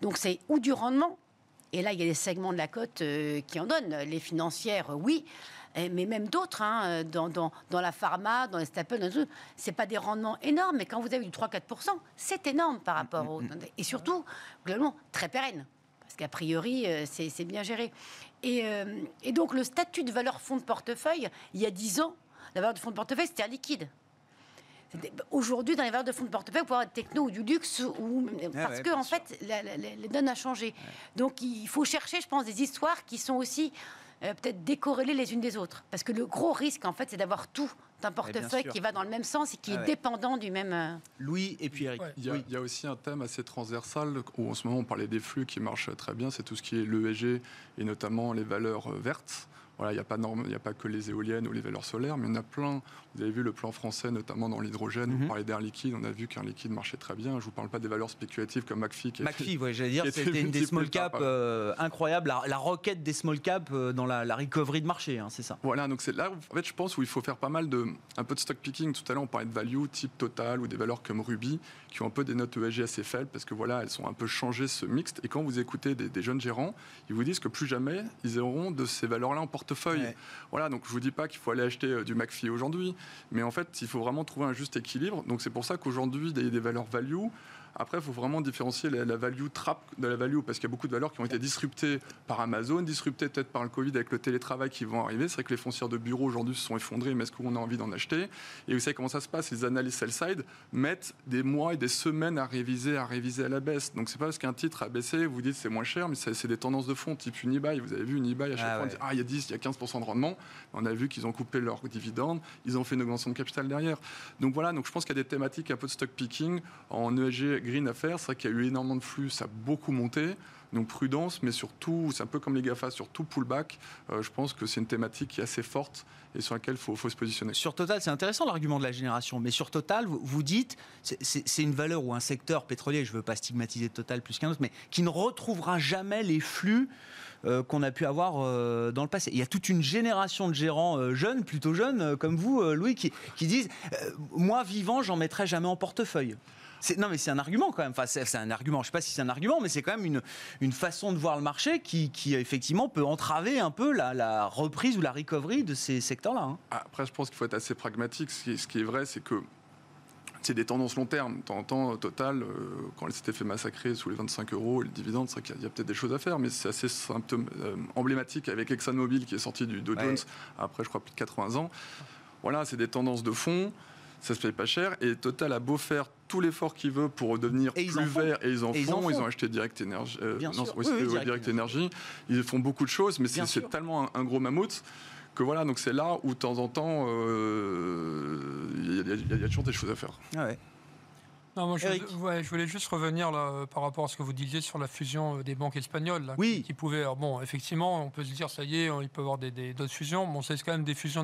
Donc c'est ou du rendement, et là, il y a des segments de la cote euh, qui en donnent. Les financières, oui, mais même d'autres, hein, dans, dans, dans, la pharma, dans les staples, c'est pas des rendements énormes, mais quand vous avez du 3-4%, c'est énorme par rapport aux... Et surtout, globalement, très pérenne, parce qu'a priori, euh, c'est bien géré. Et, euh, et, donc, le statut de valeur fonds de portefeuille, il y a 10 ans, la valeur de fonds de portefeuille, c'était un liquide. Aujourd'hui, dans les valeurs de fonds de portefeuille, pour avoir techno ou du luxe, ou, parce que en fait, les donnes a changé. Donc, il faut chercher, je pense, des histoires qui sont aussi euh, peut-être décorrélées les unes des autres. Parce que le gros risque, en fait, c'est d'avoir tout un portefeuille qui va dans le même sens et qui est dépendant du même. Euh, Louis et puis Eric. Il, y a, aussi un thème assez transversal où en ce moment on parlait des flux qui marchent très bien, c'est tout ce qui est l'ESG et notamment les valeurs euh, vertes. Voilà, il n'y a, pas a pas que les éoliennes ou les valeurs solaires, mais il y en a plein. Vous avez vu le plan français, notamment dans l'hydrogène. Vous mhm. parlez d'air liquide, on a vu qu'un liquide marchait très bien. Je ne vous parle pas des valeurs spéculatives comme McPhee. McPhee, oui, j'allais dire, c'était une des small caps euh, incroyable, la, la, roquette des small caps euh, dans la, recovery de marché, hein, c'est ça. Voilà, donc c'est là, en fait, je pense où il faut faire pas mal de, un peu de stock picking. Tout à l'heure, on parlait de value, type Total ou des valeurs comme Ruby, qui ont un peu des notes ESG assez faibles parce que voilà, elles sont un peu changées ce mixte. Et quand vous écoutez des, jeunes gérants, ils vous disent que plus jamais ils auront de ces valeurs-là en portefeuille. Voilà, donc je vous dis pas qu'il faut aller acheter euh, du McPhee aujourd'hui, mais en fait, il faut vraiment trouver un juste équilibre. Donc c'est pour ça qu'aujourd'hui, des, des valeurs value, après, il faut vraiment différencier la, value trap de la value, parce qu'il y a beaucoup de valeurs qui ont été disruptées par Amazon, disruptées peut-être par le Covid avec le télétravail qui vont arriver. C'est vrai que les foncières de bureaux aujourd'hui se sont effondrées, mais est-ce qu'on a envie d'en acheter? Et vous savez comment ça se passe? Les analystes sell-side mettent des mois et des semaines à réviser, à réviser à la baisse. Donc c'est pas parce qu'un titre a baissé, vous dites c'est moins cher, mais c'est des tendances de fond, type Unibail. Vous avez vu Unibail à chaque ah fois, on dit ah, il y a 10, il y a 15% de rendement. On a vu qu'ils ont coupé leurs dividendes, ils ont fait une augmentation de capital derrière. Donc voilà, donc je pense qu'il y a des thématiques un peu de stock picking en ESG green à faire. C'est vrai qu'il y a eu énormément de flux, ça a beaucoup monté. Donc prudence, mais surtout, c'est un peu comme les GAFA, sur tout pullback, euh, je pense que c'est une thématique qui est assez forte et sur laquelle il faut, se positionner. Sur Total, c'est intéressant l'argument de la génération, mais sur Total, vous, dites, c'est une valeur ou un secteur pétrolier, je ne veux pas stigmatiser Total plus qu'un autre, mais qui ne retrouvera jamais les flux euh, qu'on a pu avoir euh, dans le passé. Il y a toute une génération de gérants jeunes, plutôt jeunes, comme vous, Louis, qui, qui disent Moi, vivant, j'en mettrai jamais en portefeuille. Non, mais c'est un argument quand même. Enfin, c'est un argument. Je ne sais pas si c'est un argument, mais c'est quand même une, une façon de voir le marché qui, qui effectivement peut entraver un peu la, la, reprise ou la recovery de ces secteurs-là. Hein. Après, je pense qu'il faut être assez pragmatique. Ce qui, ce qui est vrai, c'est que c'est des tendances long terme. De temps en temps, Total, euh, quand elle s'était fait massacrer sous les 25 euros et le dividende, c'est qu'il y a, peut-être des choses à faire, mais c'est assez symptôme, euh, emblématique avec ExxonMobil qui est sorti du Dow Jones après, je crois, plus de 80 ans. Voilà, c'est des tendances de fond ça se paye pas cher. Et Total a beau faire tout l'effort qu'il veut pour devenir plus vert, et ils en, font. ils, ont acheté Direct Energy. Euh, non, oui, Direct, Energy. Ils font beaucoup de choses, mais c'est tellement un, gros mammouth que voilà, donc c'est là où de temps en temps, euh, il y, a toujours des choses à faire. Ah ouais. Non, moi, je, ouais, je, voulais juste revenir là, euh, par rapport à ce que vous disiez sur la fusion euh, des banques espagnoles. Là, oui. Qui, pouvaient. bon, effectivement, on peut se dire, ça y est, il peut y avoir d'autres des, fusions. Bon, c'est quand même des fusions.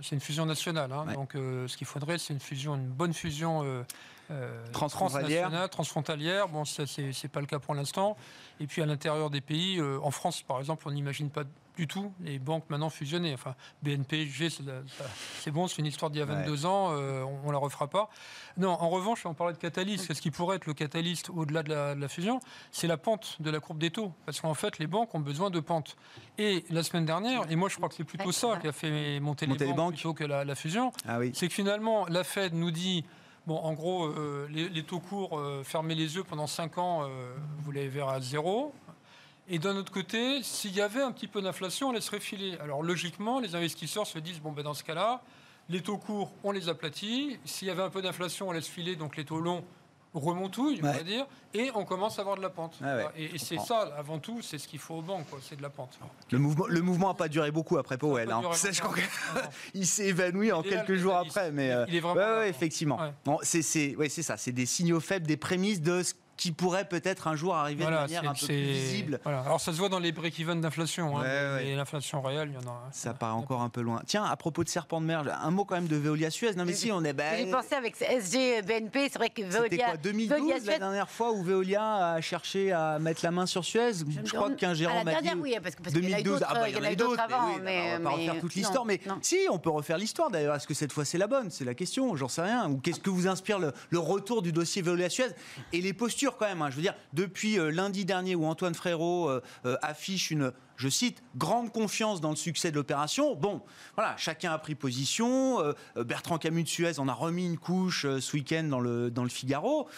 C'est une fusion nationale. Hein, Donc, ce qu'il faudrait, c'est une fusion, une bonne fusion. Euh, transfrontalière. transfrontalière. Bon, ça, c'est pas le cas pour l'instant. Et puis à l'intérieur des pays, en France, par exemple, on n'imagine pas du tout les banques maintenant fusionnées. Enfin, BNP, c'est bon, c'est une histoire d'il y a 22 ans, euh, on, ne la refera pas. Non, en revanche, on parlait de catalyse. Ce qui pourrait être le catalyste au-delà de, la, fusion, c'est la pente de la courbe des taux. Parce qu'en fait, les banques ont besoin de pente. Et la semaine dernière, et moi je crois que c'est plutôt ça qui a fait monter, les, banques plutôt que la, fusion, ah oui. c'est que finalement, la Fed nous dit. Bon, en gros, euh, les, taux courts, euh, fermez les yeux pendant 5 ans, vous les verrez à zéro. Et d'un autre côté, s'il y avait un petit peu d'inflation, on laisserait filer. Alors logiquement, les investisseurs se disent, bon, ben, dans ce cas-là, les taux courts, on les aplatit. S'il y avait un peu d'inflation, on laisse filer, donc les taux longs remontouillent, on va dire, et on commence à avoir de la pente. Et, c'est ça, avant tout, c'est ce qu'il faut aux banques, c'est de la pente. Le mouvement, le mouvement n'a pas duré beaucoup après Powell. Hein. il s'est évanoui en quelques jours après, mais il est vraiment effectivement. Bon, c'est ça, c'est des signaux faibles, des prémices de ce qui pourrait peut-être un jour arriver de manière un peu plus visible. Alors ça se voit dans les break-even d'inflation. Hein, et l'inflation réelle, il y en a. Ça paraît encore un peu loin. Tiens, à propos de serpent de mer, un mot quand même de Veolia Suez. Non mais si, on est. Ben, J'ai pensé avec SG BNP, c'est vrai que Veolia. C'était quoi 2012 la dernière fois où Veolia a cherché à mettre la main sur Suez? Je, crois qu'un gérant m'a dit. Oui, parce que, parce 2012. Ah bah, il y en a eu d'autres avant. Mais, on va pas refaire toute l'histoire, mais si, on peut refaire l'histoire. D'ailleurs, est-ce que cette fois c'est la bonne? C'est la question. J'en sais rien. Ou qu'est-ce que vous inspire le retour du dossier Veolia Suez et les postures quand même. Hein. Je veux dire depuis euh, lundi dernier où Antoine Frérot euh, euh, affiche une je cite, grande confiance dans le succès de l'opération. Bon, voilà, chacun a pris position. Bertrand Camus de Suez en a remis une couche ce week-end dans le, dans le Figaro.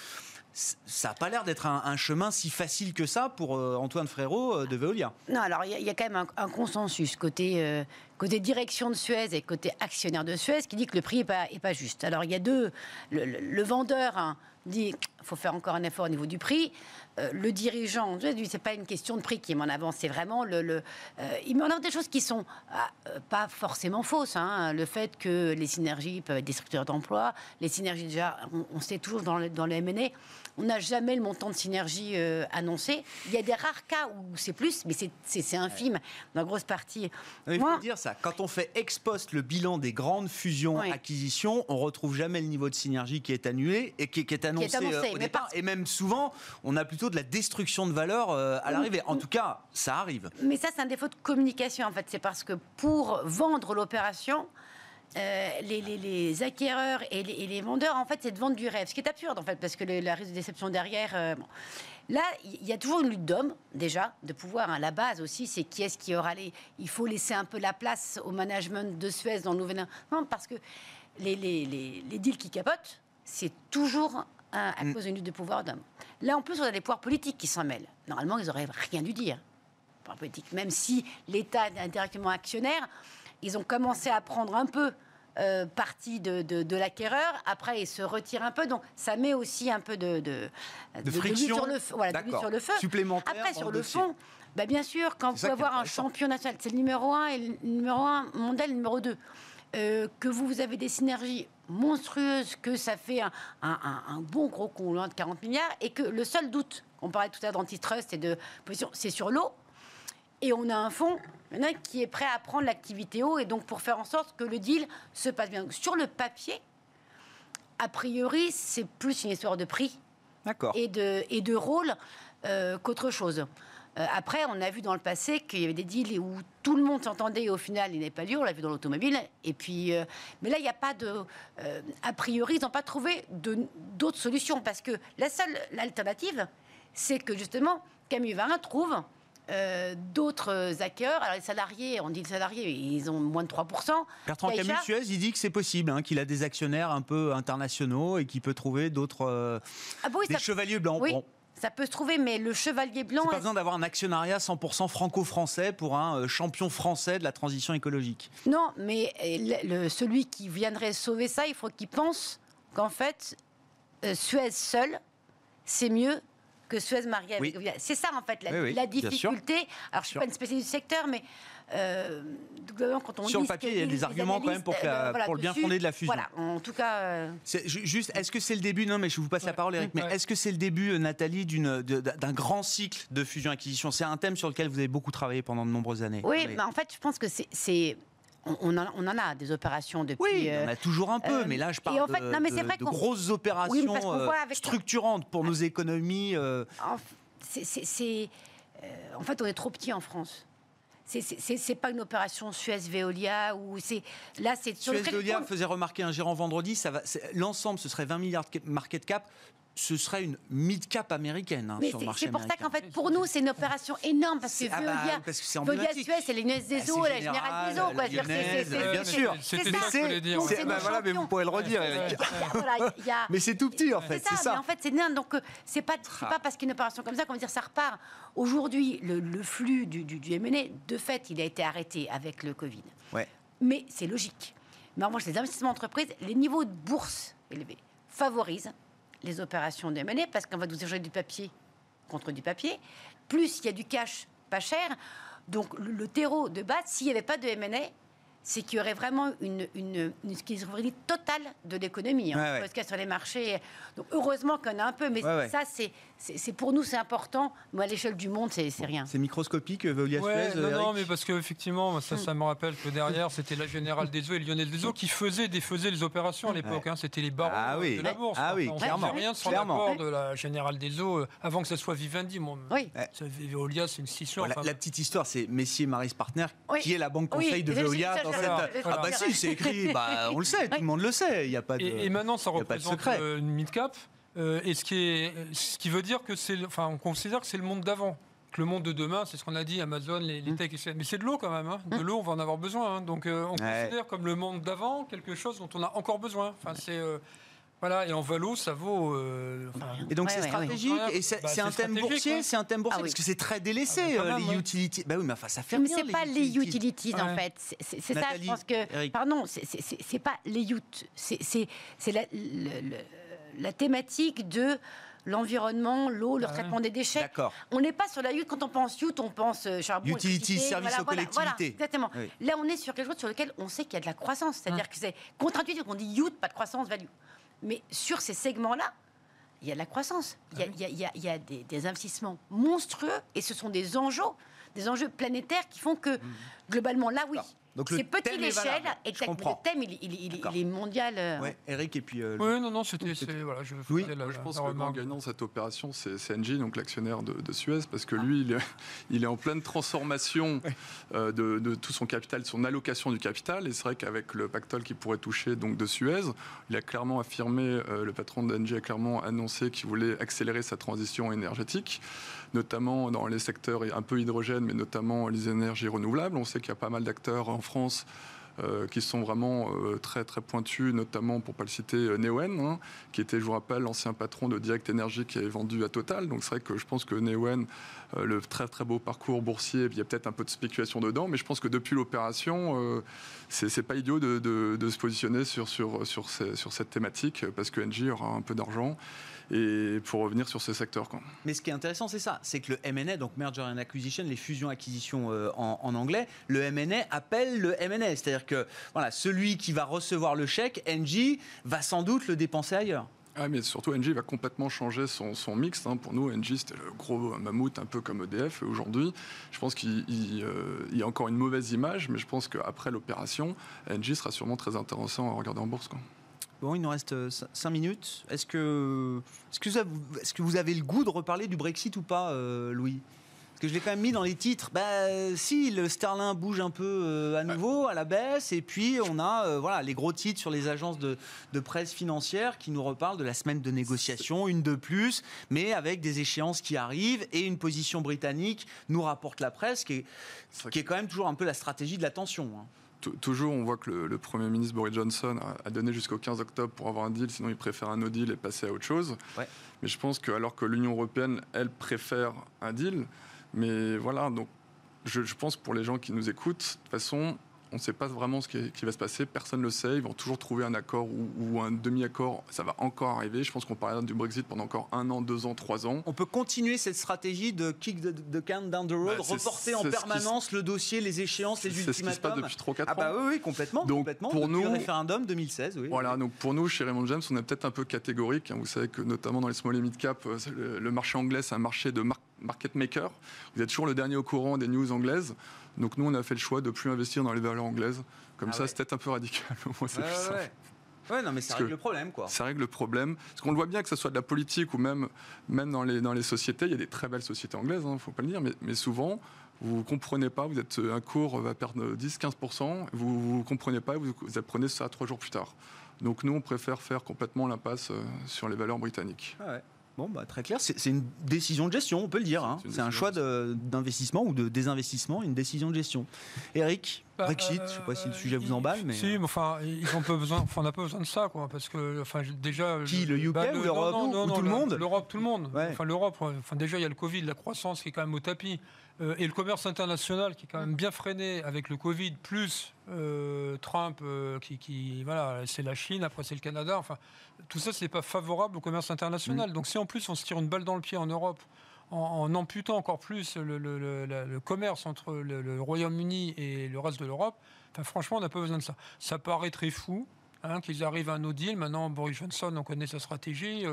Ça n'a pas l'air d'être un, chemin si facile que ça pour Antoine Frérot de Veolia. Non, alors il y, a quand même un, consensus côté, côté direction de Suez et côté actionnaire de Suez qui dit que le prix n'est pas, est pas juste. Alors il y a deux. Le, vendeur hein, dit qu'il faut faire encore un effort au niveau du prix. Euh, le dirigeant, c'est pas une question de prix qui met en avant, c'est vraiment le, le euh, il met en avant des choses qui sont ah, euh, pas forcément fausses. Hein. Le fait que les synergies peuvent être destructeurs d'emplois, les synergies déjà, on, sait toujours dans le, dans le M&A, on n'a jamais le montant de synergie annoncé. Il y a des rares cas où c'est plus, mais c'est infime dans la grosse partie. Il faut dire ça. Quand on fait ex post le bilan des grandes fusions acquisitions, on retrouve jamais le niveau de synergie qui est annulé et qui, est annoncé, au départ. Et même souvent, on a plutôt de la destruction de valeur euh, à l'arrivée. En tout cas, ça arrive. Mais ça, c'est un défaut de communication, en fait. C'est parce que pour vendre l'opération, euh, les, acquéreurs et les, vendeurs, en fait, c'est de vendre du rêve. Ce qui est absurde, en fait, parce que le, la risque de déception derrière. Euh, Là, il y a toujours une lutte d'hommes, déjà, de pouvoir. Hein. La base aussi, c'est qui est-ce qui aura les. Il faut laisser un peu la place au management de Suez dans le nouvel. Non, parce que les, deals qui capotent, c'est toujours à mm. cause d'une lutte de pouvoir d'hommes. Là, en plus, on a des pouvoirs politiques qui s'en mêlent. Normalement, ils n'auraient rien dû dire. Politique. Même si l'État est indirectement actionnaire, ils ont commencé à prendre un peu euh, partie de, de, l'acquéreur. Après, ils se retirent un peu. Donc, ça met aussi un peu de, de, de friction sur le, voilà, sur le feu. Supplémentaire Après, sur le fond, bah, bien sûr, quand vous pouvez avoir un champion national, c'est le numéro 1 et le numéro 1 mondial, le numéro 2. Euh, que vous, vous avez des synergies monstrueuse que ça fait un, un- bon gros conglomérat de 40 milliards et que le seul doute, on parlait tout à l'heure d'antitrust et de position, c'est sur l'eau. Et on a un fonds maintenant, qui est prêt à prendre l'activité eau et donc pour faire en sorte que le deal se passe bien. Donc, sur le papier, a priori, c'est plus une histoire de prix D'accord. et de, et de rôle euh, qu'autre chose. Euh, après, on a vu dans le passé qu'il y avait des deals où tout le monde s'entendait et au final, il n'est pas lieu. On l'a vu dans l'automobile. Et puis, euh, mais là, il n'y a pas de. euh, a priori, ils n'ont pas trouvé d'autres solutions parce que la seule alternative, c'est que justement, Camille Varin trouve. euh, d'autres acquéreurs. Alors les salariés, on dit les salariés, ils ont moins de 3%. Bertrand Camus Suez, il dit que c'est possible, hein, qu'il a des actionnaires un peu internationaux et qu'il peut trouver d'autres Ah bon, oui, des ça, chevaliers blancs. oui, Bon, ça peut se trouver, mais le chevalier blanc, c'est pas besoin d'avoir un actionnariat 100% franco-français pour un euh, champion français de la transition écologique. Non, mais euh, le, celui qui viendrait sauver ça, il faut qu'il pense qu'en fait, euh, Suez seul, c'est mieux que Suez marié avec Oui. C'est ça, en fait, la, Oui, oui, la bien sûr. difficulté. Alors, je ne suis sûr. pas une spécialiste du secteur, mais euh, quand on Sur le papier, il y a disent des arguments quand même pour, euh, voilà, pour le bien fondé de la fusion. Voilà, en tout cas... euh, C'est ju- juste, est-ce que c'est le début? Non, mais je vous passe la parole, Eric. Mais Ouais. est-ce que c'est le début, euh, Nathalie, d'un grand cycle de fusion-acquisition? C'est un thème sur lequel vous avez beaucoup travaillé pendant de nombreuses années. Oui, Oui. mais en fait, je pense que c'est... On, on en, on en a des opérations depuis... Oui, il y en euh, a toujours un peu, euh, mais là je et parle en fait, de, non, mais c'est de- vrai de qu'on- grosses opérations Oui, euh, avec- structurantes pour nos économies. euh, c'est- euh, en fait, on est trop petit en France. C'est- pas une opération Suez-Veolia ou c'est là c'est sur le Suez trait de Veolia compte. faisait remarquer un gérant vendredi, ça va, l'ensemble ce serait 20 milliards de market cap, ce serait une mid cap américaine hein, sur le marché c'est pour ça qu'en fait, pour nous, c'est une opération énorme parce que C'est- ah bah, Veolia, parce que c'est Veolia emblématique. Suez, c'est l'Inès des Ah, eaux, la Générale des eaux. quoi. C'est- bien sûr. c'est C'était ça. que je voulais dire, bah voilà, mais vous pourrez le redire, Eric. ouais. Voilà, il y a- Mais c'est tout petit en fait, C'est ça, mais en fait, c'est dingue. Donc, euh, c'est pas, c'est pas parce qu'une opération comme ça qu'on va dire ça repart. Aujourd'hui, le, le flux du, du, du M&A, de fait, il a été arrêté avec le Covid. Ouais. Mais c'est logique. Mais en revanche, les investissements entreprises, les niveaux de bourse élevés favorisent les opérations de M&A parce qu'on va vous échanger du papier contre du papier. Plus il y a du cash pas cher. Donc, le, le terreau de base, s'il n'y avait pas de M&A, c'est qu'il y aurait vraiment une, une, une schizophrénie totale de l'économie. hein. Ouais, ouais. Parce qu'il y a sur les marchés. Donc, heureusement qu'on a un peu, mais ouais. ça, c'est, c'est, c'est- pour nous, c'est important. Mais à l'échelle du monde, c'est, c'est rien. C'est microscopique, Veolia Ouais, Suez. non, Eric non, mais parce qu'effectivement, ça, ça me rappelle que derrière, c'était la Générale des Eaux et Lionel des Eaux qui faisaient, défaisaient les opérations à l'époque. hein. C'était les barons Ah oui. de la bourse. Ah oui, on clairement. rien sans l'accord de la Générale des Eaux euh, avant que ça soit Vivendi. Oui. ça, Veolia, c'est une scission. Voilà, enfin, la petite histoire, c'est Messier Maris Partner, Oui. qui est la banque Oui, conseil de Veolia c'est- dans cette. Ah bah si, c'est écrit, bah, on le sait, tout le monde le sait, il n'y a pas de. Et, et maintenant, ça y représente euh, une mid-cap. Euh, et ce qui, est, ce qui veut dire que c'est. le- Enfin, on considère que c'est le monde d'avant. Que le monde de demain, c'est ce qu'on a dit, Amazon, les, les Mm. tech, etc. Mais c'est de l'eau quand même. hein. De l'eau, on va en avoir besoin. hein. Donc, euh, on Ouais. considère comme le monde d'avant quelque chose dont on a encore besoin. Enfin, c'est. euh, voilà, et en valo, ça vaut. euh, enfin, Et donc Ouais, c'est ouais, stratégique, ouais. et c'est Bah, c'est c'est un thème stratégique, boursier, ouais. c'est un thème boursier, Ah oui. parce que c'est très délaissé, Ah, euh, les ouais. utilities. Bah oui, mais enfin, ça fait Mais c'est pas les utilities, en Ouais. fait. C'est- C'est c'est ça, je pense que. Eric. Pardon, c'est- pas les C'est c'est la, le- le- la thématique de l'environnement, l'eau, le Ah traitement des déchets. D'accord. On n'est pas sur la yacht. Quand on pense yacht, on pense euh, charbon. Électricité, services voilà, aux voilà, voilà, collectivités. exactement. Oui. Là, on est sur quelque chose sur lequel on sait qu'il y a de la croissance. C'est-à-dire Hum. que c'est contre-intuitif qu'on dit yacht, pas de croissance, value. Mais sur ces segments-là, il y a de la croissance. Il y a, il y a- il y a- il y a des, des investissements monstrueux et ce sont des enjeux, des enjeux planétaires qui font que, globalement, là, oui. Donc C'est petit l'échelle, Je le thème, il, il- il- D'accord. il est mondial. euh, Ouais, Eric, et puis. euh, Oui, non, non, c'était. Voilà, je Oui. faisais la, Moi, je pense la que le gagnant de cette opération, c'est Engie, donc l'actionnaire de, de Suez, parce que lui, il est, il est en pleine transformation euh, de, de tout son capital, de son allocation du capital. Et c'est vrai qu'avec le pactole qui pourrait toucher donc de Suez, il a clairement affirmé, euh, le patron d'Engie a clairement annoncé qu'il voulait accélérer sa transition énergétique, notamment dans les secteurs un peu hydrogène, mais notamment les énergies renouvelables. On sait qu'il y a pas mal d'acteurs en France euh, qui sont vraiment euh, très très pointus, notamment pour pas le citer euh, Neoen, hein, qui était, je vous rappelle, l'ancien patron de Direct Energy qui est vendu à Total. Donc c'est vrai que je pense que Neoen, euh, le très très beau parcours boursier, il y a peut-être un peu de spéculation dedans, mais je pense que depuis l'opération, c'est pas idiot de, se positionner sur sur sur, ces- sur cette thématique parce que Engie aura un peu d'argent et pour revenir sur ces secteurs. Quoi. Mais ce qui est intéressant, c'est ça, c'est que le M&A, donc Merger and Acquisition, les fusions-acquisitions euh, en, en, anglais, le M&A appelle le M&A. C'est-à-dire que voilà, celui qui va recevoir le chèque, NG, va sans doute le dépenser ailleurs. Ah, mais surtout, NG va complètement changer son, son mix. Hein. Pour nous, NG, c'était le gros mammouth, un peu comme EDF. Aujourd'hui, je pense qu'il euh, y a encore une mauvaise image, mais je pense qu'après l'opération, NG sera sûrement très intéressant à regarder en bourse. Quoi. Bon, il nous reste 5 minutes. Est-ce que, est que, est -ce que vous avez le goût de reparler du Brexit ou pas, euh, Louis? Parce que je l'ai quand même mis dans les titres. Bah, si, le sterling bouge un peu euh, à nouveau, à la baisse. Et puis, on a euh, voilà, les gros titres sur les agences de, de, presse financière qui nous reparlent de la semaine de négociation, une de plus, mais avec des échéances qui arrivent. Et une position britannique, nous rapporte la presse, qui est, qui est quand même toujours un peu la stratégie de la tension. Hein toujours, on voit que le, Premier ministre Boris Johnson a, donné jusqu'au 15 octobre pour avoir un deal, sinon il préfère un no deal et passer à autre chose. Mais je pense que alors que l'Union européenne, elle, préfère un deal, mais voilà, donc je, je pense pour les gens qui nous écoutent, de toute façon, on ne sait pas vraiment ce qui, va se passer, personne ne le sait, ils vont toujours trouver un accord ou, un demi-accord, ça va encore arriver. Je pense qu'on parlera du Brexit pendant encore un an, deux ans, trois ans. On peut continuer cette stratégie de kick the, can down the road, bah, reporter en permanence le dossier, les échéances, les ultimatums. C'est ce qui se passe depuis 3-4 ah bah ans. oui, oui, complètement. Donc, complètement. Pour nous, le référendum 2016, oui. Voilà, donc pour nous, chez Raymond James, on est peut-être un peu catégorique. Hein. Vous savez que notamment dans les small et mid cap, le marché anglais, c'est un marché de market maker. Vous êtes toujours le dernier au courant des news anglaises. Donc nous, on a fait le choix de plus investir dans les valeurs anglaises. Comme ah ça, c'est peut-être un peu radical. Moi, c'est ouais, ouais. non, mais ça règle le problème, quoi. Ça règle le problème. Parce qu'on le voit bien, que ce soit de la politique ou même, même dans, les, dans les sociétés, il y a des très belles sociétés anglaises, il hein, ne faut pas le dire, mais, mais souvent, vous ne comprenez pas, vous êtes, un cours va perdre 10-15%, vous ne comprenez pas, vous, vous apprenez ça trois jours plus tard. Donc nous, on préfère faire complètement l'impasse euh, sur les valeurs britanniques. Ah ouais. Bon, bah, très clair. C'est une décision de gestion, on peut le dire. Hein. C'est un choix d'investissement ou de désinvestissement, une décision de gestion. Eric, bah, Brexit, je ne sais pas si le sujet vous emballe, mais. Si, mais enfin, ils ont pas besoin, enfin, on n'a pas besoin de ça, quoi, parce que, enfin, déjà. Qui, le UK bah, ou l'Europe ou tout le monde L'Europe, tout le monde. Enfin, l'Europe, enfin, déjà, il y a le Covid, la croissance qui est quand même au tapis. Euh, et le commerce international qui est quand même bien freiné avec le Covid, plus euh, Trump, euh, qui, voilà, c'est la Chine, après c'est le Canada. Enfin, tout ça, c'est pas favorable au commerce international. Mm. Donc, si en plus on se tire une balle dans le pied en Europe, en, amputant encore plus le, commerce entre le, Royaume-Uni et le reste de l'Europe, enfin, franchement, on n'a pas besoin de ça. Ça paraît très fou. Hein, qu'ils arrivent à un no deal. Maintenant, Boris Johnson, on connaît sa stratégie.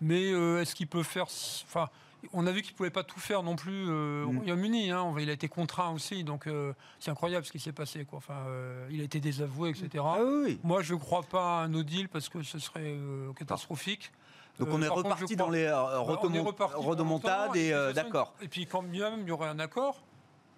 mais est-ce qu'il peut faire. Enfin, on a vu qu'il ne pouvait pas tout faire non plus euh, au mm. Royaume-Uni. Hein. Il a été contraint aussi, donc euh, c'est incroyable ce qui s'est passé. Quoi. Enfin, euh, il a été désavoué, etc. Ah Moi, je ne crois pas à un no deal parce que ce serait catastrophique. Donc on est reparti dans les bah, et d'accord. Et puis quand même il y aurait un accord,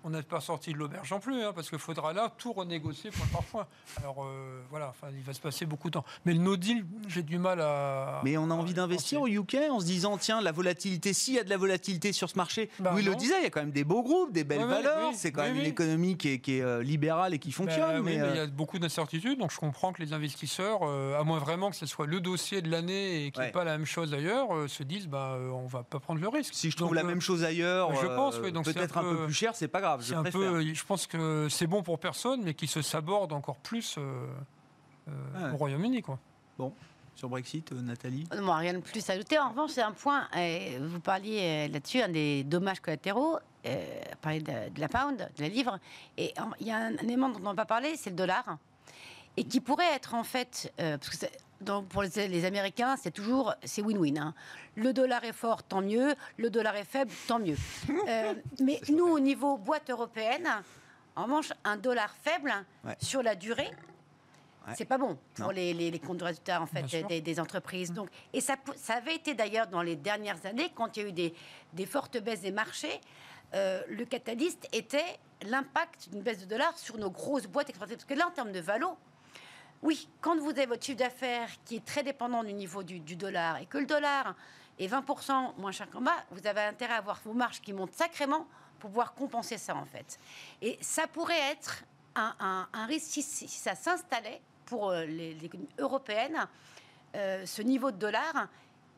on n'est pas sorti de l'auberge non plus, hein, parce qu'il faudra là tout renégocier point par point. Alors euh, voilà, il va se passer beaucoup de temps. Mais le no deal, j'ai du mal à. Mais on a envie d'investir au UK en se disant tiens, la volatilité, s'il y a de la volatilité sur ce marché, bah oui, il le disait, il y a quand même des beaux groupes, des belles valeurs, c'est quand même une économie qui est, euh, libérale et qui bah fonctionne. mais, il y a beaucoup d'incertitudes, donc je comprends que les investisseurs, euh, à moins vraiment que ce soit le dossier de l'année et qu'il n'y ait pas la même chose ailleurs, se disent bah, on va pas prendre le risque. Si je trouve la même chose ailleurs, je pense, peut-être un peu plus cher, c'est pas grave. Je, un peu, je pense que c'est bon pour personne, mais qui se saborde encore plus euh, euh, au Royaume-Uni. Quoi. Bon. Sur Brexit, euh, Nathalie Moi, rien de plus à ajouter. En revanche, c'est un point, vous parliez là-dessus, un des dommages collatéraux, euh, parler de, la pound, de la livre, et il y a un, élément dont on n'a pas parlé, c'est le dollar, et qui pourrait être en fait, parce que donc pour les, Américains, c'est toujours c'est win-win. Hein. Le dollar est fort, tant mieux. Le dollar est faible, tant mieux. Euh, mais nous, au niveau boîte européenne, en revanche, un dollar faible sur la durée, c'est pas bon pour les, comptes de résultats en fait des, entreprises. Donc, et ça, ça avait été d'ailleurs dans les dernières années, quand il y a eu des, des fortes baisses des marchés, euh, le catalyste était l'impact d'une baisse de dollar sur nos grosses boîtes exportatrices. Parce que là, en termes de valo, oui, quand vous avez votre chiffre d'affaires qui est très dépendant du niveau du, dollar et que le dollar est 20% moins cher qu'en bas, vous avez intérêt à avoir vos marges qui montent sacrément pour pouvoir compenser ça en fait. Et ça pourrait être un, risque si, ça s'installait pour euh, les, économies européennes, euh, ce niveau de dollar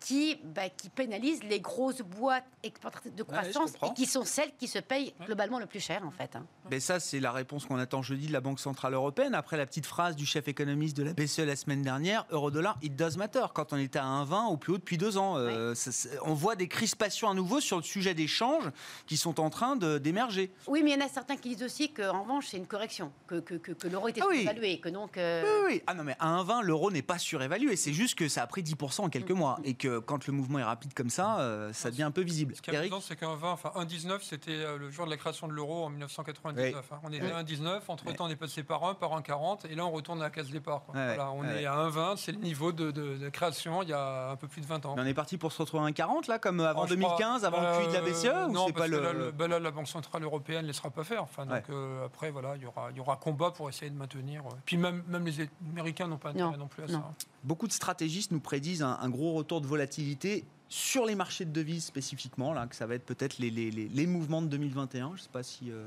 qui, bah, qui pénalisent les grosses boîtes exportatrices de croissance et qui sont celles qui se payent globalement le plus cher en fait. hein. Mais ça, c'est la réponse qu'on attend jeudi de la Banque Centrale Européenne. Après la petite phrase du chef économiste de la BCE la semaine dernière, euro-dollar, it does matter. Quand on était à 1,20 au plus haut depuis deux ans, euh, ça- on voit des crispations à nouveau sur le sujet des changes qui sont en train d'émerger. Oui, mais il y en a certains qui disent aussi qu'en revanche, c'est une correction, que, que, que, que l'euro était Ah oui. évalué, que donc. euh, Oui, oui. Ah non, mais à 1,20, l'euro n'est pas surévalué. C'est juste que ça a pris 10% en quelques mois. Et que quand le mouvement est rapide comme ça, euh, ça devient un peu visible. Ce qui est Eric amusant, c'est qu'un 20, enfin 1,19, c'était euh, le jour de la création de l'euro en 1999. hein. On était à 1,19, entre-temps on est passé par 1, par 1,40, et là on retourne à la case départ. quoi. Ouais, Voilà, on ouais, est à 1,20, c'est le niveau de, de- de création il y a un peu plus de 20 ans. Mais on est parti pour se retrouver à 1,40 là, comme avant Oh, je 2015, crois. avant le QI de la Euh, BCE ou Non, c'est parce pas que le... là, le- bah là, la Banque Centrale Européenne ne laissera pas faire. Enfin, donc, Ouais. euh, après, voilà, il y aura, il y aura combat pour essayer de maintenir. Puis même, même les Américains n'ont pas intérêt non, Non, plus à non. ça. Beaucoup de stratégistes nous prédisent un, un gros retour de volatilité sur les marchés de devises spécifiquement, là, que ça va être peut-être les, les- les- les mouvements de 2021. Je ne sais pas si... euh,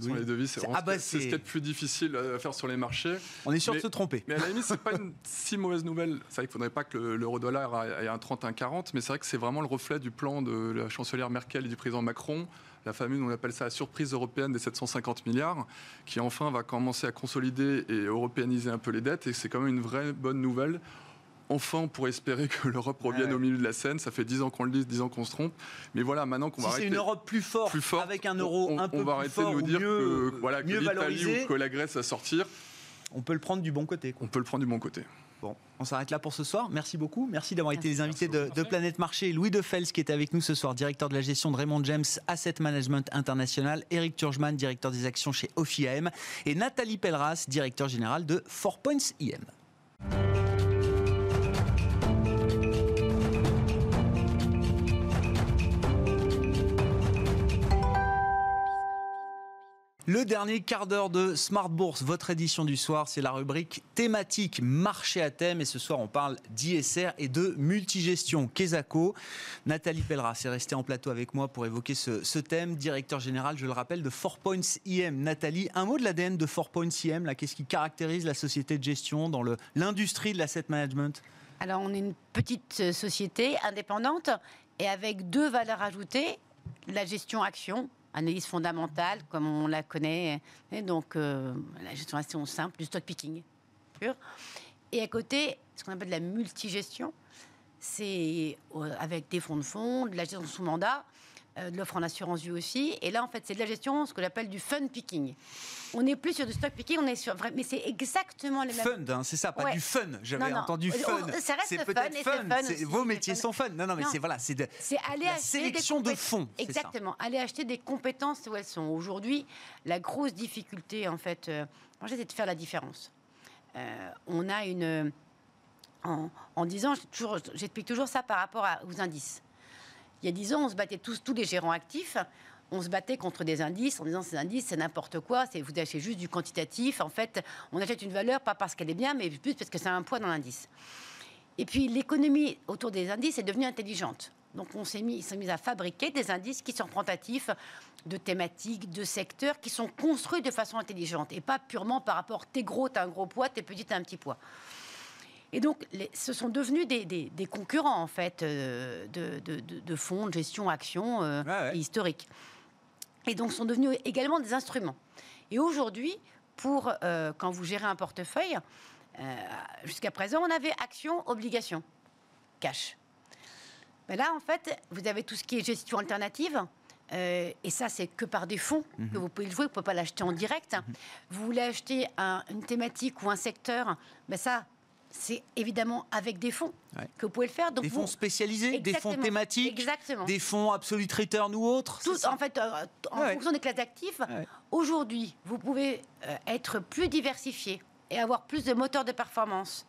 Sur les devises, c'est ah bah, ce qui est- c'est ce c'est- qui est le plus difficile à faire sur les marchés. On est sûr Mais- de se tromper. Mais à la limite, c'est pas une si mauvaise nouvelle. C'est vrai qu'il faudrait pas que le- l'euro-dollar ait un 30, un 40, mais c'est vrai que c'est vraiment le reflet du plan de la chancelière Merkel et du président Macron, la fameuse, on appelle ça la surprise européenne des 750 milliards, qui enfin va commencer à consolider et européaniser un peu les dettes, et c'est quand même une vraie bonne nouvelle. Enfin, pourrait espérer que l'Europe revienne Ouais. au milieu de la scène. Ça fait 10 ans qu'on le dit, 10 ans qu'on se trompe. Mais voilà, maintenant qu'on Si va c'est arrêter... une Europe plus forte, plus forte, avec un euro on, un peu on va plus arrêter fort de nous ou dire mieux, que, voilà, l'Italie valorisé, ou que la Grèce va sortir. on peut le prendre du bon côté. quoi. On peut le prendre du bon côté. Bon, on s'arrête là pour ce soir. Merci beaucoup. Merci d'avoir été les invités de, Planète Marché. Louis Defels qui était avec nous ce soir, directeur de la gestion de Raymond James Asset Management International. Eric Turgeman, directeur des actions chez OFIAM. Et Nathalie Pelleras, directeur général de Four Points IM. Le dernier quart d'heure de Smart Bourse, votre édition du soir, c'est la rubrique thématique marché à thème. Et ce soir, on parle d'ISR et de multigestion. Kesako, Nathalie Pelleras est restée en plateau avec moi pour évoquer ce, ce thème. Directeur général, je le rappelle, de Four Points IM. Nathalie, un mot de l'ADN de Four Points IM. Qu'est-ce qui caractérise la société de gestion dans l'industrie de l'asset management? Alors, on est une petite euh, société indépendante et avec deux valeurs ajoutées la gestion action, analyse fondamentale, comme on la connaît, et donc euh, la gestion simple, du stock picking pur. Et à côté, ce qu'on appelle la multigestion, c'est euh, avec des fonds de fonds, de la gestion sous mandat, euh, de l'offre en assurance vie aussi. Et là, en fait, c'est de la gestion, ce que j'appelle du fund picking. On n'est plus sur du stock picking, on est sur mais c'est exactement les mêmes. Fun, hein, c'est ça, pas Ouais. du fun. J'avais entendu fun. ça reste C'est fun, peut-être fun. fun aussi, Vos métiers fun. sont fun. Non, non, mais c'est voilà, c'est de C'est aller la acheter sélection des de fonds. Exactement. Aller acheter des compétences où elles sont. Aujourd'hui, la grosse difficulté, en fait, euh, c'est de faire la différence. Euh, on a une. En, en 10 ans, j'ai toujours- j'explique toujours ça par rapport à- aux indices. Il y a 10 ans, on se battait tous, tous les gérants actifs. On se battait contre des indices en disant ces indices, c'est n'importe quoi, c'est, vous achetez juste du quantitatif. En fait, on achète une valeur pas parce qu'elle est bien, mais plus parce que c'est un poids dans l'indice. Et puis l'économie autour des indices est devenue intelligente. Donc on s'est mis, mis à fabriquer des indices qui sont représentatifs de thématiques, de secteurs, qui sont construits de façon intelligente et pas purement par rapport t'es gros, t'as un gros poids, t'es petit, t'as un petit poids. Et donc, les- ce sont devenus des, des- des concurrents, en fait, euh, de, de- de- de fonds, de gestion, actions euh, ouais. et historiques. Et donc, sont devenus également des instruments. Et aujourd'hui, pour euh, quand vous gérez un portefeuille, euh, jusqu'à présent, on avait actions, obligations, cash. Mais là, en fait, vous avez tout ce qui est gestion alternative. euh, et ça, c'est que par des fonds que vous pouvez le jouer, vous ne pouvez pas l'acheter en direct. Vous voulez acheter un- une thématique ou un secteur, mais ça, c'est évidemment avec des fonds Ouais. que vous pouvez le faire. Donc Des vous- fonds spécialisés, des fonds Exactement. thématiques, Exactement. des fonds absolute return ou autres. Tout, en fait, euh, en Ouais. fonction des classes d'actifs, Ouais. aujourd'hui, vous pouvez euh, être plus diversifié et avoir plus de moteurs de performance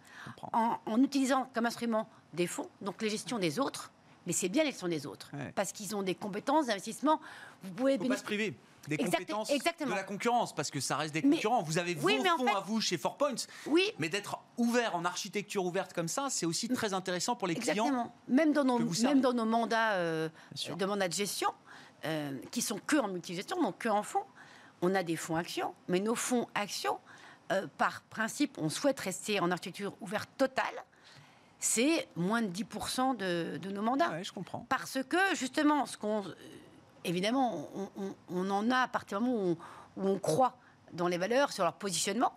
en, en utilisant comme instrument des fonds, donc les gestions des autres. Mais c'est bien les gestions des autres, parce qu'ils ont des compétences d'investissement. Vous pouvez faut pas se bénéficier. priver des Exact- compétences exactement. de la concurrence parce que ça reste des Mais- concurrents. Vous avez Oui, vos en fonds fait- à vous chez Four Points, Oui, mais d'être ouvert en architecture ouverte comme ça, c'est aussi très intéressant pour les clients. Même dans nos, même dans mandats, euh, de mandats de gestion, euh, qui sont que en multigestion, donc que en fonds, on a des fonds actions, mais nos fonds actions, euh, par principe, on souhaite rester en architecture ouverte totale. c'est moins de 10% de, de, nos mandats. Ah je comprends. Parce que justement, ce qu'on, évidemment, on, en a à partir du moment où on, croit dans les valeurs, sur leur positionnement,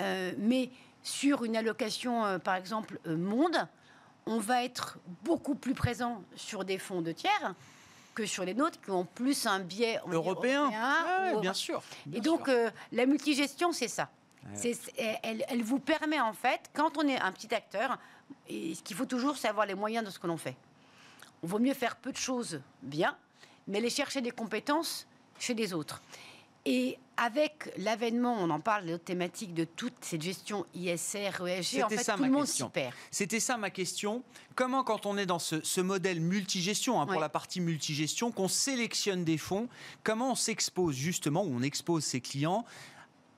euh, mais sur une allocation, euh, par exemple, euh, monde, on va être beaucoup plus présent sur des fonds de tiers que sur les nôtres qui ont plus un biais européen. bien sûr. et donc, la multigestion, c'est ça. Elle, elle, vous permet en fait, quand on est un petit acteur, et ce qu'il faut toujours, c'est avoir les moyens de ce que l'on fait. On vaut mieux faire peu de choses bien, mais aller chercher des compétences chez les autres. Et avec l'avènement, on en parle, les thématiques de toute cette gestion ISR, ESG, en fait, tout le monde s'y perd. C'était ça ma question. Comment, quand on est dans ce, modèle multigestion, hein, pour la partie multigestion, qu'on sélectionne des fonds, comment on s'expose justement, ou on expose ses clients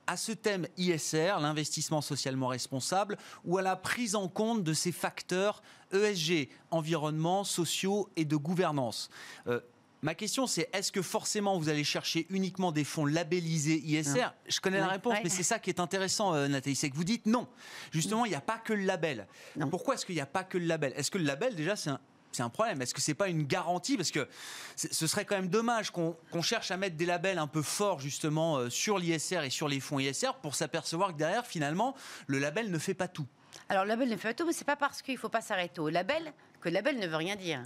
à ce thème ISR, l'investissement socialement responsable, ou à la prise en compte de ces facteurs ESG, environnement, sociaux et de gouvernance? Euh, ma question, c'est est-ce que forcément vous allez chercher uniquement des fonds labellisés ISR Je connais la réponse, mais c'est ça qui est intéressant, euh, Nathalie, c'est que vous dites non. Justement, il n'y a pas que le label. Pourquoi est-ce qu'il n'y a pas que le label? Est-ce que le label, déjà, c'est un, c'est un problème? Est-ce que c'est pas une garantie? Parce que ce serait quand même dommage qu'on cherche à mettre des labels un peu forts justement euh, sur l'ISR et sur les fonds ISR pour s'apercevoir que derrière, finalement, le label ne fait pas tout. Alors le label ne fait pas tout, mais c'est pas parce qu'il ne faut pas s'arrêter au label que le label ne veut rien dire.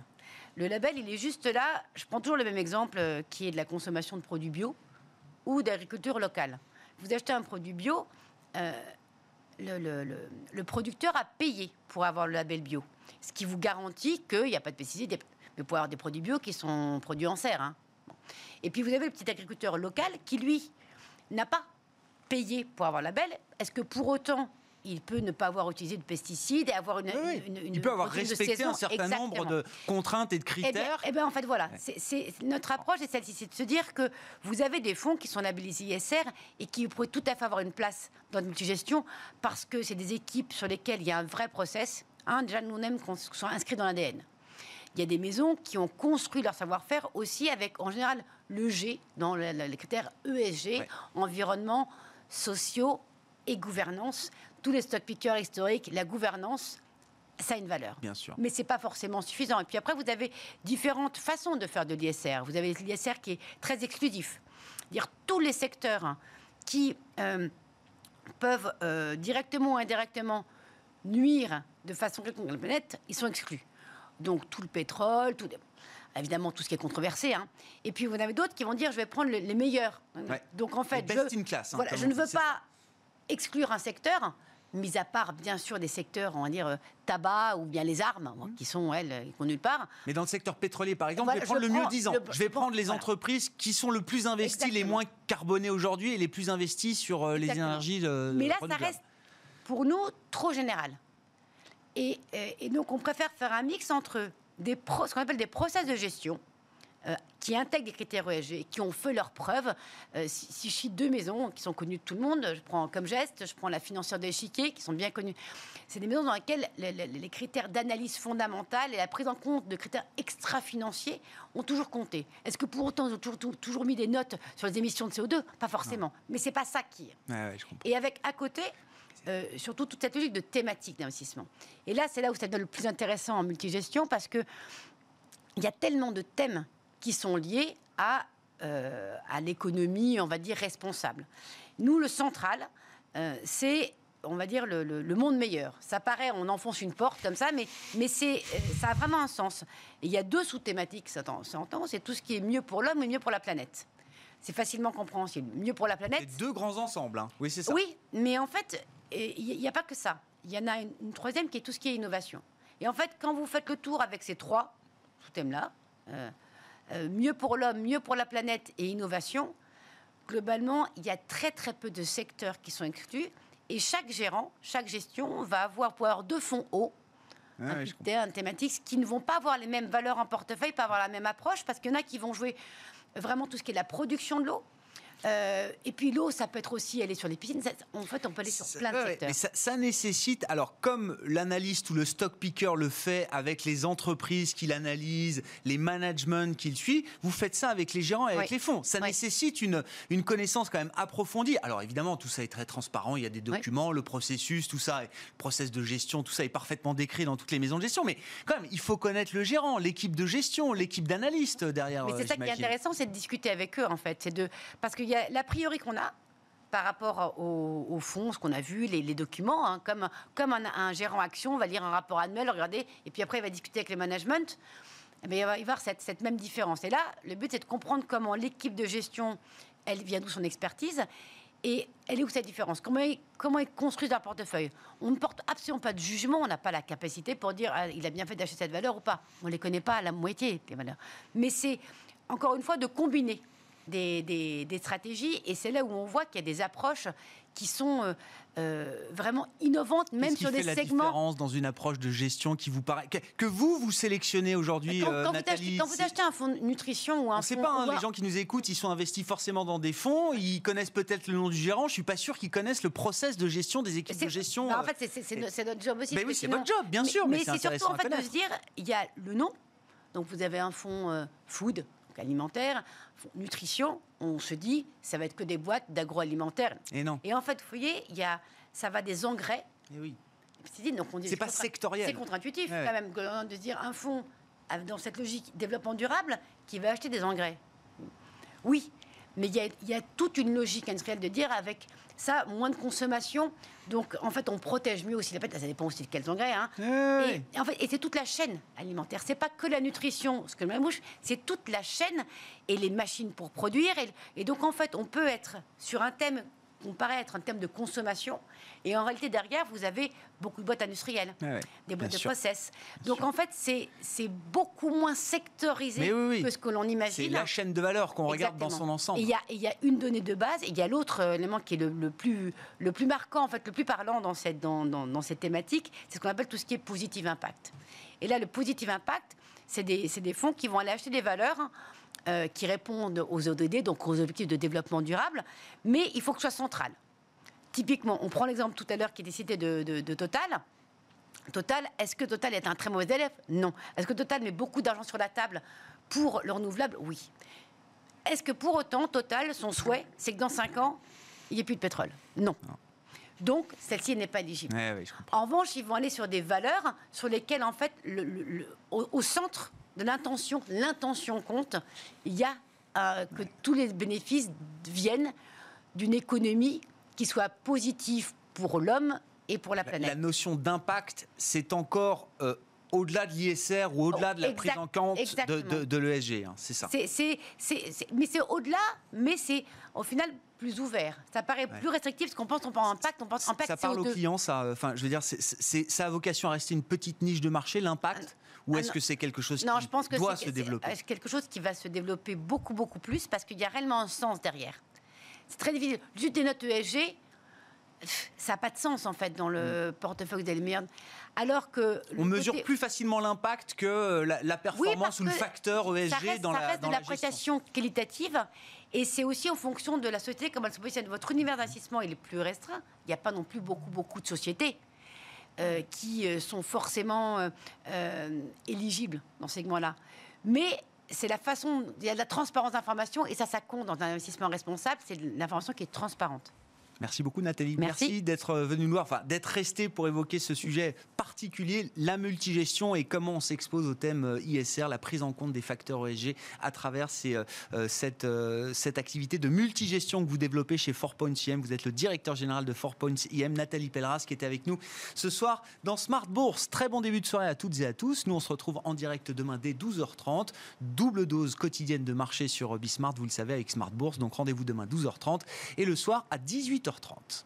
Le label, il est juste là. Je prends toujours le même exemple euh, qui est de la consommation de produits bio ou d'agriculture locale. Vous achetez un produit bio, euh, le, producteur a payé pour avoir le label bio. Ce qui vous garantit qu'il n'y a pas de pesticides, mais pour avoir des produits bio qui sont produits en serre. Hein. Et puis vous avez le petit agriculteur local qui, lui, n'a pas payé pour avoir le label. Est-ce que pour autant il peut ne pas avoir utilisé de pesticides et avoir une. il peut avoir respecté un certain nombre de contraintes et de eh critères. Eh bien, en fait, voilà. C'est, notre approche est celle-ci c'est de se dire que vous avez des fonds qui sont labellisés ISR et qui pourraient tout à fait avoir une place dans une multigestion parce que c'est des équipes sur lesquelles il y a un vrai process. Hein, déjà, nous, on qu'on soit inscrits dans l'ADN. Il y a des maisons qui ont construit leur savoir-faire aussi avec, en général, le G, dans les critères ESG, environnement, sociaux et gouvernance tous les stock pickers historiques, la gouvernance, ça a une valeur. Bien sûr. Mais ce n'est pas forcément suffisant. Et puis après, vous avez différentes façons de faire de l'ISR. Vous avez l'ISR qui est très exclusif. Dire tous les secteurs qui euh, peuvent euh, directement ou indirectement nuire de façon quelconque à la planète, ils sont exclus. Donc tout le pétrole, tout, évidemment tout ce qui est controversé. Hein. Et puis vous en avez d'autres qui vont dire je vais prendre les, meilleurs. Donc en fait, je, class, hein, voilà, je ne veux pas exclure un secteur, mis à part bien sûr des secteurs, on va dire euh, tabac ou bien les armes, mmh. qui sont elles, qui nulle part. Mais dans le secteur pétrolier, par exemple, je vais prendre le mieux disant. je vais prendre les entreprises qui sont le plus investies, les moins carbonées aujourd'hui et les plus investies sur euh, les énergies. Euh, Mais là, ça reste pour nous trop général. Et, et, donc, on préfère faire un mix entre des ce qu'on appelle des process de gestion euh, qui intègrent des critères ESG, qui ont fait leurs preuves. Euh, si, je cite deux maisons qui sont connues de tout le monde, je prends comme geste, je prends la financière de l'échiquier, qui sont bien connues. C'est des maisons dans lesquelles les, critères d'analyse fondamentale et la prise en compte de critères extra-financiers ont toujours compté. Est-ce que pour autant, ils ont toujours, toujours, mis des notes sur les émissions de CO2 Pas forcément. Mais c'est pas ça qui. et avec à côté, euh, surtout toute cette logique de thématique d'investissement. Et là, c'est là où ça devient le plus intéressant en multigestion parce que il y a tellement de thèmes qui sont liés à, euh, à l'économie, on va dire, responsable. Nous, le central, euh, c'est on va dire, le, le, monde meilleur. Ça paraît, on enfonce une porte comme ça, mais, mais c'est, euh, ça a vraiment un sens. il y a deux sous-thématiques, ça s'entend, c'est tout ce qui est mieux pour l'homme et mieux pour la planète. C'est facilement compréhensible. Mieux pour la planète. C'est deux grands ensembles, hein. oui, c'est ça. Oui, mais en fait, il n'y a pas que ça. Il y en a une, troisième qui est tout ce qui est innovation. Et en fait, quand vous faites le tour avec ces trois sous-thèmes-là, euh, mieux pour l'homme, mieux pour la planète et innovation, globalement, il y a très très peu de secteurs qui sont exclus. Et chaque gérant, chaque gestion va avoir pouvoir deux fonds hauts, ah un, thématique, qui ne vont pas avoir les mêmes valeurs en portefeuille, pas avoir la même approche, parce qu'il y en a qui vont jouer vraiment tout ce qui est la production de l'eau, Euh, et puis l'eau, ça peut être aussi aller sur les piscines. Ça- en fait, on peut aller sur plein de Ouais, secteurs. mais ça, ça nécessite, alors comme l'analyste ou le stock picker le fait avec les entreprises qu'il analyse, les managements qu'il suit, vous faites ça avec les gérants et avec Oui. les fonds. Ça Oui. nécessite une, une connaissance quand même approfondie. Alors évidemment, tout ça est très transparent, il y a des documents, le processus, tout ça, le process de gestion, tout ça est parfaitement décrit dans toutes les maisons de gestion. Mais quand même, il faut connaître le gérant, l'équipe de gestion, l'équipe d'analystes derrière. Mais euh, c'est ça qui est intéressant, c'est de discuter avec eux, en fait. C'est de parce qu'il y a l'a priori qu'on a par rapport au, au fond, ce qu'on a vu, les, documents, hein, comme, comme un, un gérant action va lire un rapport annuel, regarder, et puis après il va discuter avec les management. Bien, il va y avoir cette, même différence. Et là, le but c'est de comprendre comment l'équipe de gestion, elle vient d'où son expertise. Et elle est où cette différence? Comment ils, comment ils construisent leur portefeuille? On ne porte absolument pas de jugement, on n'a pas la capacité pour dire ah, il a bien fait d'acheter cette valeur ou pas. On ne les connaît pas à la moitié, les valeurs. Mais c'est, encore une fois, de combiner des, des- des stratégies. Et c'est là où on voit qu'il y a des approches qui sont euh, euh, vraiment innovantes, même Qu'est-ce qui sur fait des la segments. différence dans une approche de gestion qui vous paraît que, que vous vous sélectionnez aujourd'hui, Quand, euh, vous achetez, Nathalie quand vous c'est- achetez un fonds de nutrition ou un On ne sait fonds- pas, hein, les gens qui nous écoutent, ils sont investis forcément dans des fonds, ils connaissent peut-être le nom du gérant, je suis pas sûr qu'ils connaissent le process de gestion des équipes C'est- de gestion. bah, en fait, c'est- c'est c'est no- c'est notre job aussi. Mais parce oui, c'est sinon- votre job, bien sûr, mais Mais c'est c'est surtout en fait de se dire, il y a le nom. Donc vous avez un fonds food, alimentaire, nutrition. On se dit, ça va être que des boîtes d'agroalimentaire. Et non. Et en fait, vous voyez, il y a, ça va des engrais. Eh oui. pesticides, donc on dit C'est pas sectoriel. C'est contre-intuitif Ouais, quand même de dire un fonds dans cette logique développement durable qui va acheter des engrais. Oui, mais il y a, il y a toute une logique industrielle de dire avec ça, moins de consommation. Donc, en fait, on protège mieux aussi la planète. Ça dépend aussi de quels engrais. Hein. Ouais. Et, en fait, et c'est toute la chaîne alimentaire. C'est pas que la nutrition, ce que ma bouche, c'est toute la chaîne et les machines pour produire. Et, et donc, en fait, on peut être sur un thème paraît être un thème de consommation. Et en réalité, derrière, vous avez beaucoup de boîtes industrielles, ouais. des boîtes de sûr. process. Donc, en fait, c'est c'est beaucoup moins sectorisé Mais oui, oui. que ce que l'on C'est imagine. la chaîne de valeur qu'on regarde dans son ensemble. Il y y, a une donnée de base, et il y a l'autre euh, élément qui est le, le plus, le plus marquant, en fait, le plus parlant dans cette, dans, dans- dans cette thématique, c'est ce qu'on appelle tout ce qui est positive impact. Et là, le positive impact, c'est des, c'est des fonds qui vont aller acheter des valeurs euh, qui répondent aux ODD, donc aux objectifs de développement durable, mais il faut que ce soit central. Typiquement, on prend l'exemple tout à l'heure qui était cité de, de- de Total. Total, est-ce que Total est un très mauvais élève? Non. Est-ce que Total met beaucoup d'argent sur la table pour le renouvelable? Oui. Est-ce que pour autant, Total, son souhait, c'est que dans 5 ans, il n'y ait plus de pétrole? Non. Donc, celle-ci n'est pas éligible. Ouais, ouais, je comprends. En revanche, ils vont aller sur des valeurs sur lesquelles, en fait, le- le- le- au, au centre de l'intention, l'intention compte, il y a euh, que tous les bénéfices viennent d'une économie qui soit positive pour l'homme et pour la La, planète. la notion d'impact, c'est encore euh, au-delà de l'ISR ou au-delà de la Exact- prise en compte de, exactement. de- de l'ESG. hein, c'est ça. C'est- c'est- mais c'est au-delà, mais c'est au final plus ouvert. Ça paraît plus restrictif parce qu'on pense on pense impact, on pense impact ça parle CO2. aux clients, ça. euh, Enfin, je veux dire, c'est- c'est- ça a vocation à rester une petite niche de marché, l'impact, ou ah est-ce que c'est quelque chose Non, qui je pense que doit se développer c'est quelque chose qui va se développer beaucoup, beaucoup plus parce qu'il y a réellement un sens derrière. C'est très difficile. Juste des notes ESG, ça n'a pas de sens en fait dans le portefeuille d'Elmerde. Alors que. On mesure plus facilement l'impact que euh, la, performance ou le facteur ESG ça reste, dans ça la, reste dans de la la gestion. prestation qualitative et c'est aussi en fonction de la société, comment elle se positionne. Votre univers d'investissement il est plus restreint. Il n'y a pas non plus beaucoup, beaucoup de sociétés euh, qui euh, sont forcément euh, éligibles dans ce segment-là. Mais c'est la façon, il y a de la transparence d'information et ça, ça compte dans un investissement responsable, c'est l'information qui est transparente. Merci beaucoup Nathalie. Merci. d'être venue nous voir, enfin d'être restée pour évoquer ce sujet particulier, la multigestion et comment on s'expose au thème euh, ISR, la prise en compte des facteurs ESG à travers euh, euh, cette, activité de multigestion que vous développez chez Four Points IM. Vous êtes le directeur général de Four Points IM, Nathalie Pelleras, qui était avec nous ce soir dans Smart Bourse. Très bon début de soirée à toutes et à tous. Nous, on se retrouve en direct demain dès 12h30. Double dose quotidienne de marché sur Bismart, vous le savez, avec Smart Bourse. Donc rendez-vous demain 12h30 et le soir à 18h30.